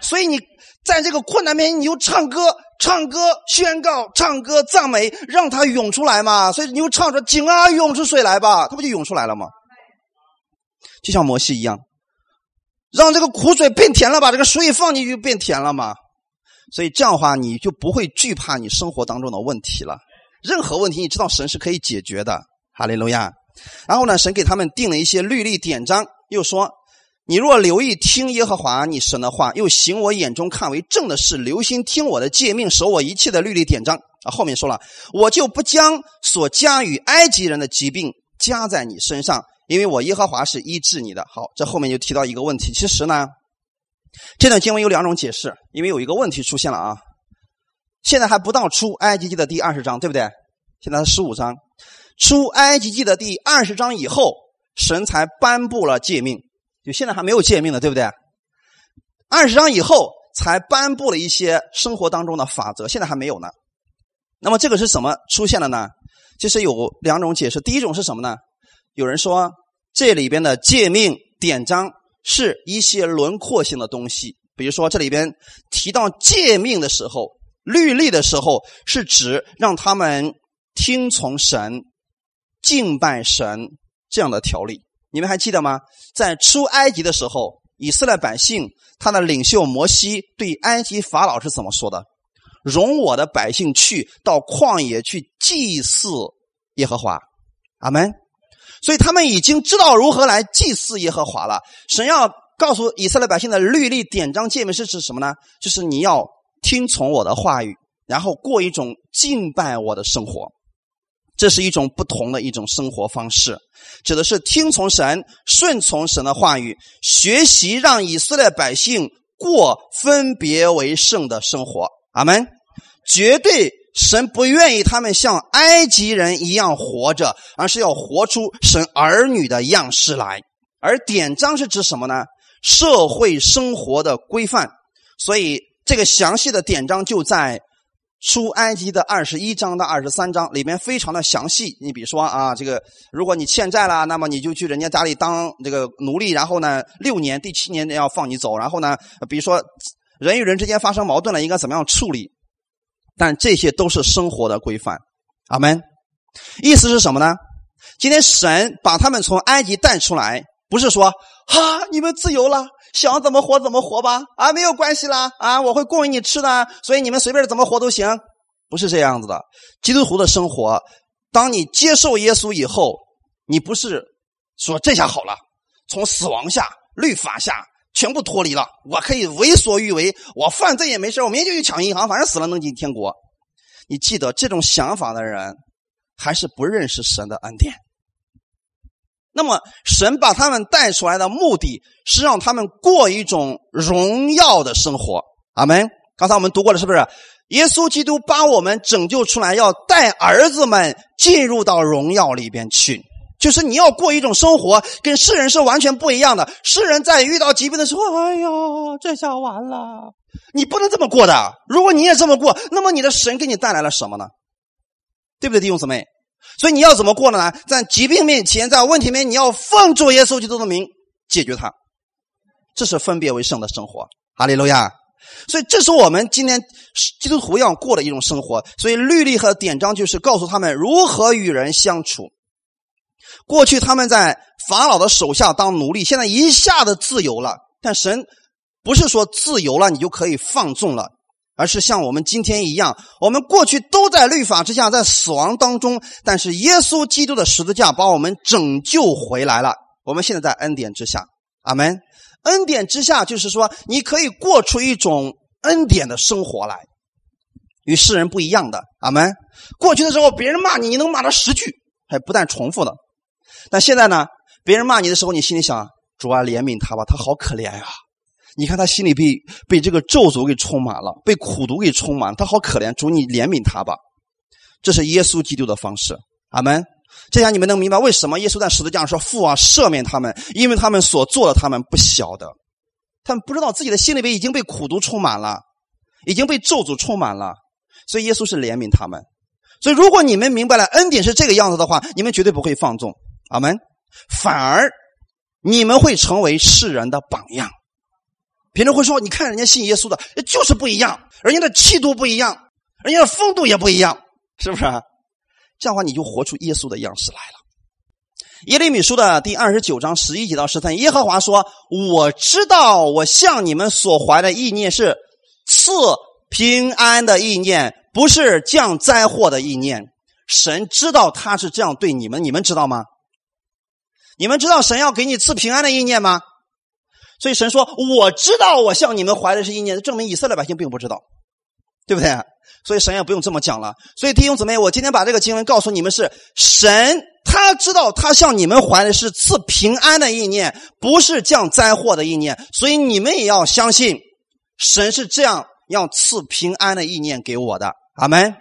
所以你。在这个困难面前，你就唱歌、唱歌、宣告、唱歌、赞美，让它涌出来嘛。所以你就唱着“井啊，涌出水来吧”，它不就涌出来了吗？就像摩西一样，让这个苦水变甜了，把这个水放进去变甜了嘛。所以这样的话，你就不会惧怕你生活当中的问题了。任何问题，你知道神是可以解决的。哈利路亚。然后呢，神给他们定了一些律例典章，又说。你若留意听耶和华你神的话，又行我眼中看为正的事，留心听我的诫命，守我一切的律例典章啊。后面说了，我就不将所加与埃及人的疾病加在你身上，因为我耶和华是医治你的。好，这后面就提到一个问题，其实呢，这段经文有两种解释，因为有一个问题出现了啊。现在还不到出埃及记的第二十章，对不对？现在是十五章，出埃及记的第二十章以后，神才颁布了诫命，就现在还没有诫命的，对不对？二十章以后才颁布了一些生活当中的法则，现在还没有呢。那么这个是怎么出现的呢？其实有两种解释。第一种是什么呢？有人说这里边的诫命典章是一些轮廓性的东西，比如说这里边提到诫命的时候。律例的时候是指让他们听从神、敬拜神这样的条例。你们还记得吗？在出埃及的时候，以色列百姓他的领袖摩西对埃及法老是怎么说的？容我的百姓去到旷野去祭祀耶和华。阿门。所以他们已经知道如何来祭祀耶和华了。神要告诉以色列百姓的律例典章诫命是指什么呢？就是你要。听从我的话语，然后过一种敬拜我的生活，这是一种不同的一种生活方式，指的是听从神、顺从神的话语，学习让以色列百姓过分别为圣的生活。阿门。绝对神不愿意他们像埃及人一样活着，而是要活出神儿女的样式来。而典章是指什么呢？社会生活的规范。所以。这个详细的典章就在出埃及的二十一章到二十三章里面，非常的详细。你比如说啊，这个如果你欠债了，那么你就去人家家里当这个奴隶，然后呢，六年，第七年要放你走。然后呢，比如说人与人之间发生矛盾了，应该怎么样处理？但这些都是生活的规范。阿门。意思是什么呢？今天神把他们从埃及带出来，不是说哈你们自由了。想怎么活怎么活吧，啊，没有关系啦，啊，我会供应你吃的，所以你们随便怎么活都行，不是这样子的。基督徒的生活，当你接受耶稣以后，你不是说这下好了，从死亡下、律法下全部脱离了，我可以为所欲为，我犯罪也没事，我明天就去抢银行，反正死了能进天国。你记得这种想法的人，还是不认识神的恩典。那么，神把他们带出来的目的是让他们过一种荣耀的生活。阿门。刚才我们读过了，是不是？耶稣基督把我们拯救出来，要带儿子们进入到荣耀里边去。就是你要过一种生活，跟世人是完全不一样的。世人在遇到疾病的时候，哎呀，这下完了。你不能这么过的。如果你也这么过，那么你的神给你带来了什么呢？对不对，弟兄姊妹？所以你要怎么过呢？在疾病面前，在问题面前，你要奉主耶稣基督的名解决它，这是分别为圣的生活。哈利路亚！所以这是我们今天基督徒要过的一种生活。所以律例和典章就是告诉他们如何与人相处。过去他们在法老的手下当奴隶，现在一下子自由了。但神不是说自由了你就可以放纵了。而是像我们今天一样，我们过去都在律法之下，在死亡当中，但是耶稣基督的十字架把我们拯救回来了。我们现在在恩典之下，阿门。恩典之下，就是说你可以过出一种恩典的生活来，与世人不一样的，阿门。过去的时候，别人骂你，你能骂他十句，还不但重复的。但现在呢，别人骂你的时候，你心里想：主啊，怜悯他吧，他好可怜呀。你看他心里被被这个咒诅给充满了，被苦毒给充满，他好可怜。主，你怜悯他吧。这是耶稣基督的方式。阿门。这样你们能明白为什么耶稣在十字架上说：“父啊，赦免他们，因为他们所做的，他们不晓得。他们不知道自己的心里边已经被苦毒充满了，已经被咒诅充满了。所以耶稣是怜悯他们。所以如果你们明白了恩典是这个样子的话，你们绝对不会放纵。阿门。反而你们会成为世人的榜样。别人会说：“你看人家信耶稣的，就是不一样，人家的气度不一样，人家的风度也不一样，是不是？这样的话，你就活出耶稣的样式来了。”耶利米书的第二十九章十一节到十三，耶和华说：“我知道，我向你们所怀的意念是赐平安的意念，不是降灾祸的意念。神知道他是这样对你们，你们知道吗？你们知道神要给你赐平安的意念吗？”所以神说：“我知道，我向你们怀的是意念，证明以色列百姓并不知道。对不对？所以神也不用这么讲了。所以弟兄姊妹，我今天把这个经文告诉你们是神，他知道他向你们怀的是赐平安的意念，不是降灾祸的意念。所以你们也要相信，神是这样要赐平安的意念给我的。阿门。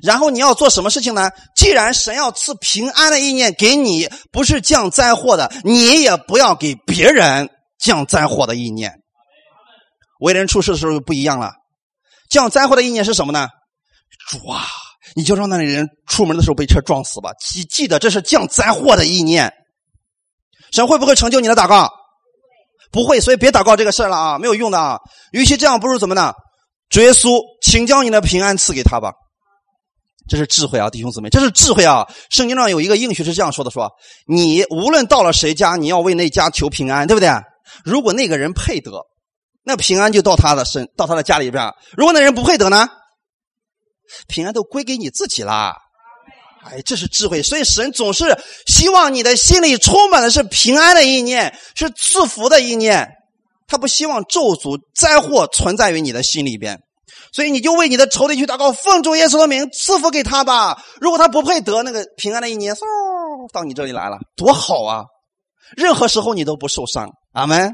然后你要做什么事情呢？既然神要赐平安的意念给你，不是降灾祸的，你也不要给别人降灾祸的意念。为人处事的时候就不一样了。降灾祸的意念是什么呢？主啊，你就让那里人出门的时候被车撞死吧。记记得这是降灾祸的意念。神会不会成就你的祷告？不会，所以别祷告这个事了啊，没有用的啊。与其这样，不如怎么呢？主耶稣，请将你的平安赐给他吧。这是智慧啊，弟兄姊妹，这是智慧啊！圣经上有一个应许是这样说的：说你无论到了谁家，你要为那家求平安，对不对？如果那个人配得，那平安就到他的身，到他的家里边；如果那人不配得呢，平安都归给你自己啦。哎，这是智慧，所以神总是希望你的心里充满的是平安的意念，是赐福的意念，他不希望咒诅灾祸存在于你的心里边。所以你就为你的仇敌去祷告，奉主耶稣的名赐福给他吧。如果他不配得那个平安的一年，嗖到你这里来了，多好啊！任何时候你都不受伤，阿门。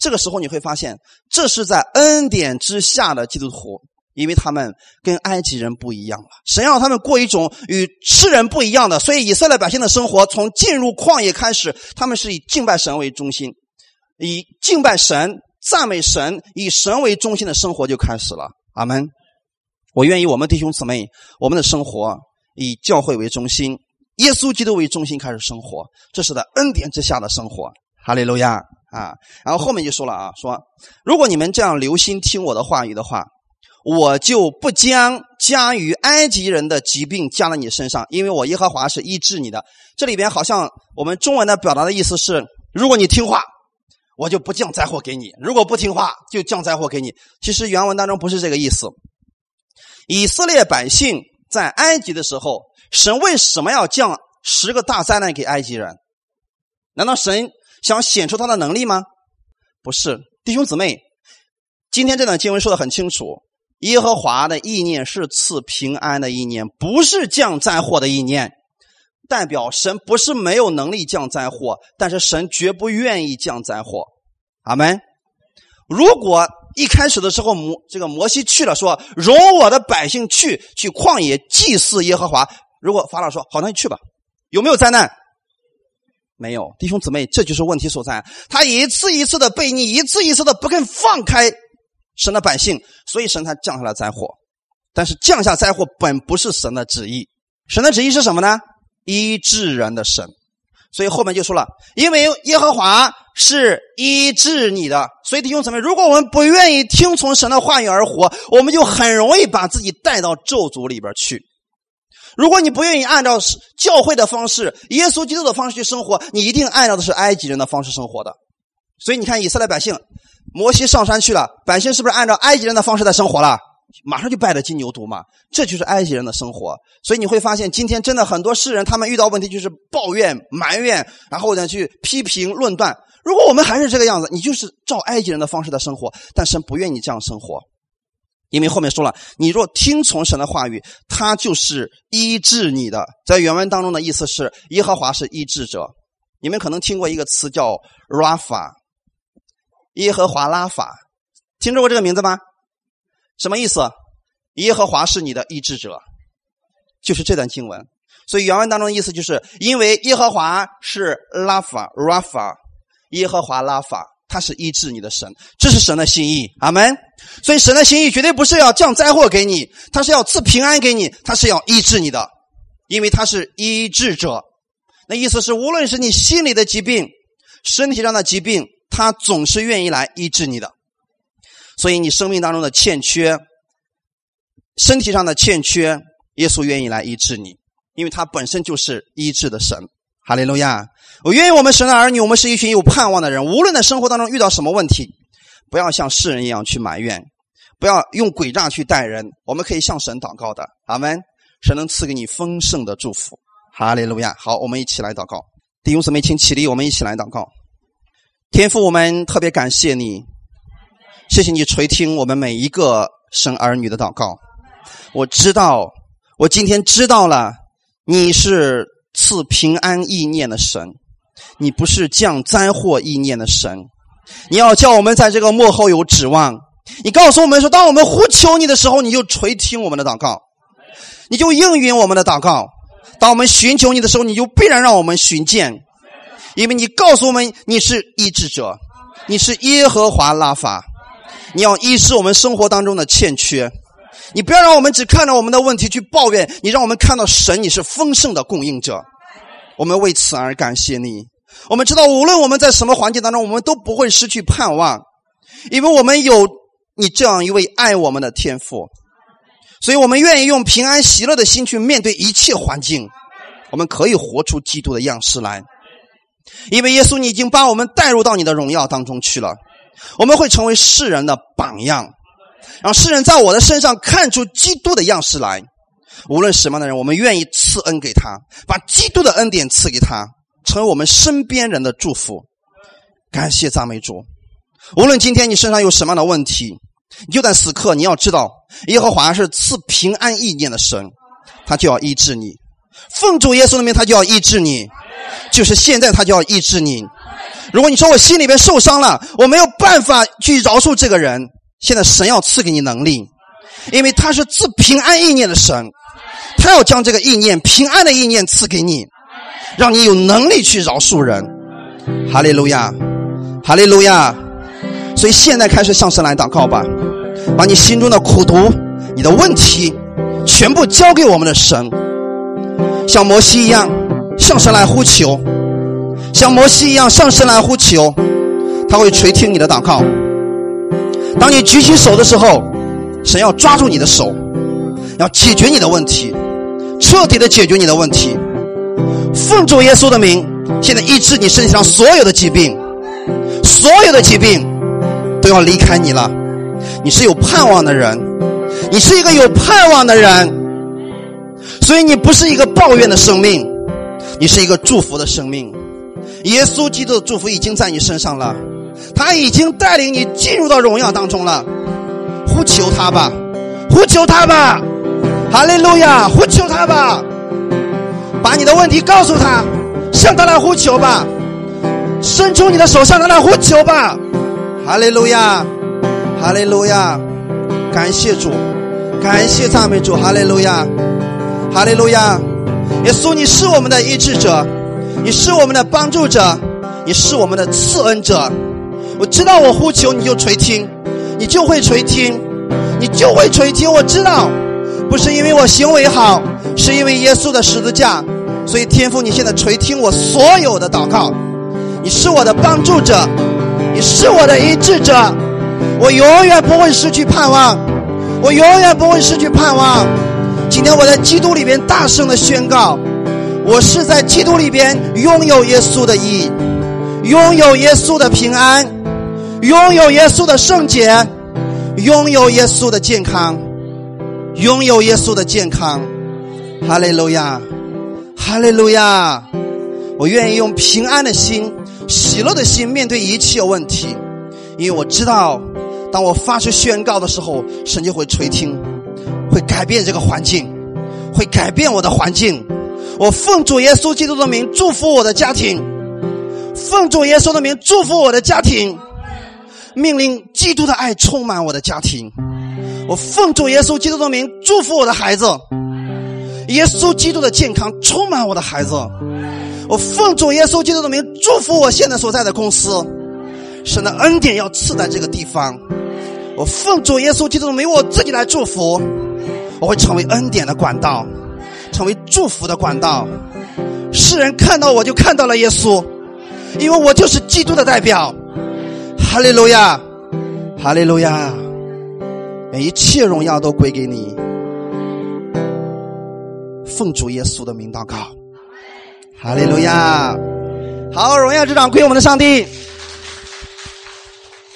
这个时候你会发现，这是在恩典之下的基督徒，因为他们跟埃及人不一样了。神让他们过一种与世人不一样的，所以以色列百姓的生活从进入旷野开始，他们是以敬拜神为中心，以敬拜神、赞美神、以神为中心的生活就开始了。阿门！我愿意我们弟兄姊妹，我们的生活以教会为中心，耶稣基督为中心开始生活，这是在恩典之下的生活。哈利路亚啊！然后后面就说了啊，说如果你们这样留心听我的话语的话，我就不将加于埃及人的疾病加在你身上，因为我耶和华是医治你的。这里边好像我们中文的表达的意思是，如果你听话。我就不降灾祸给你，如果不听话，就降灾祸给你。其实原文当中不是这个意思。以色列百姓在埃及的时候，神为什么要降十个大灾难给埃及人？难道神想显出他的能力吗？不是，弟兄姊妹，今天这段经文说的很清楚：耶和华的意念是赐平安的意念，不是降灾祸的意念。代表神不是没有能力降灾祸，但是神绝不愿意降灾祸。阿门。如果一开始的时候摩这个摩西去了，说容我的百姓去去旷野祭祀耶和华。如果法老说好，那你去吧，有没有灾难？没有，弟兄姊妹，这就是问题所在。他一次一次的被你，一次一次的不肯放开神的百姓，所以神才降下了灾祸。但是降下灾祸本不是神的旨意，神的旨意是什么呢？医治人的神，所以后面就说了，因为耶和华是医治你的，所以弟兄姊妹，如果我们不愿意听从神的话语而活，我们就很容易把自己带到咒诅里边去。如果你不愿意按照教会的方式、耶稣基督的方式去生活，你一定按照的是埃及人的方式生活的。所以你看，以色列百姓，摩西上山去了，百姓是不是按照埃及人的方式在生活了？马上就拜了金牛犊嘛，这就是埃及人的生活。所以你会发现，今天真的很多世人，他们遇到问题就是抱怨、埋怨，然后呢去批评、论断。如果我们还是这个样子，你就是照埃及人的方式在生活。但神不愿意这样生活，因为后面说了，你若听从神的话语，他就是医治你的。在原文当中的意思是，耶和华是医治者。你们可能听过一个词叫 “Rafa”，耶和华拉法，听说过这个名字吗？什么意思？耶和华是你的医治者，就是这段经文。所以原文当中的意思就是，因为耶和华是拉法 （Rafa），耶和华拉法，他是医治你的神，这是神的心意。阿门。所以神的心意绝对不是要降灾祸给你，他是要赐平安给你，他是要医治你的，因为他是医治者。那意思是，无论是你心里的疾病、身体上的疾病，他总是愿意来医治你的。所以你生命当中的欠缺，身体上的欠缺，耶稣愿意来医治你，因为他本身就是医治的神。哈利路亚！我愿意我们神的儿女，我们是一群有盼望的人。无论在生活当中遇到什么问题，不要像世人一样去埋怨，不要用诡诈去待人。我们可以向神祷告的，阿门。神能赐给你丰盛的祝福。哈利路亚！好，我们一起来祷告。弟兄姊妹，请起立，我们一起来祷告。天父，我们特别感谢你。谢谢你垂听我们每一个生儿女的祷告。我知道，我今天知道了，你是赐平安意念的神，你不是降灾祸意念的神。你要叫我们在这个幕后有指望。你告诉我们说，当我们呼求你的时候，你就垂听我们的祷告，你就应允我们的祷告。当我们寻求你的时候，你就必然让我们寻见，因为你告诉我们你是医治者，你是耶和华拉法，你要医治我们生活当中的欠缺。你不要让我们只看到我们的问题去抱怨，你让我们看到神，你是丰盛的供应者。我们为此而感谢你。我们知道，无论我们在什么环境当中，我们都不会失去盼望，因为我们有你这样一位爱我们的天父。所以我们愿意用平安喜乐的心去面对一切环境。我们可以活出基督的样式来，因为耶稣，你已经把我们带入到你的荣耀当中去了。我们会成为世人的榜样，让世人在我的身上看出基督的样式来。无论什么样的人，我们愿意赐恩给他，把基督的恩典赐给他，成为我们身边人的祝福。感谢赞美主。无论今天你身上有什么样的问题。你就在此刻，你要知道，耶和华是赐平安意念的神，他就要医治你。奉主耶稣的名，他就要医治你。就是现在，他就要医治你。如果你说我心里边受伤了，我没有办法去饶恕这个人，现在神要赐给你能力，因为他是赐平安意念的神，他要将这个意念、平安的意念赐给你，让你有能力去饶恕人。哈利路亚，哈利路亚。所以现在开始向神来祷告吧，把你心中的苦毒、你的问题，全部交给我们的神，像摩西一样向神来呼求，像摩西一样向神来呼求，他会垂听你的祷告。当你举起手的时候，神要抓住你的手，要解决你的问题，彻底的解决你的问题。奉主耶稣的名，现在医治你身体上所有的疾病，所有的疾病。都要离开你了，你是有盼望的人，你是一个有盼望的人，所以你不是一个抱怨的生命，你是一个祝福的生命。耶稣基督的祝福已经在你身上了，他已经带领你进入到荣耀当中了。呼求他吧，呼求他吧，哈利路亚！呼求他吧，把你的问题告诉他，向他来呼求吧，伸出你的手向他来呼求吧。哈利路亚，哈利路亚，感谢主，感谢赞美主，哈利路亚，哈利路亚。耶稣，你是我们的医治者，你是我们的帮助者，你是我们的赐恩者。我知道我呼求你就垂听，你就会垂听，你就会垂听。我知道，不是因为我行为好，是因为耶稣的十字架。所以天父，你现在垂听我所有的祷告，你是我的帮助者。你是我的医治者，我永远不会失去盼望，我永远不会失去盼望。今天我在基督里边大声的宣告，我是在基督里边拥有耶稣的义，拥有耶稣的平安，拥有耶稣的圣洁，拥有耶稣的健康，拥有耶稣的健康。哈利路亚，哈利路亚！我愿意用平安的心。喜乐的心面对一切问题，因为我知道，当我发出宣告的时候，神就会垂听，会改变这个环境，会改变我的环境。我奉主耶稣基督的名祝福我的家庭，奉主耶稣的名祝福我的家庭，命令基督的爱充满我的家庭。我奉主耶稣基督的名祝福我的孩子，耶稣基督的健康充满我的孩子。我奉主耶稣基督的名祝福我现在所在的公司，神的恩典要赐在这个地方。我奉主耶稣基督的名，我自己来祝福，我会成为恩典的管道，成为祝福的管道。世人看到我就看到了耶稣，因为我就是基督的代表。哈利路亚，哈利路亚，一切荣耀都归给你。奉主耶稣的名祷告。哈利路亚！好，荣耀之长归我们的上帝。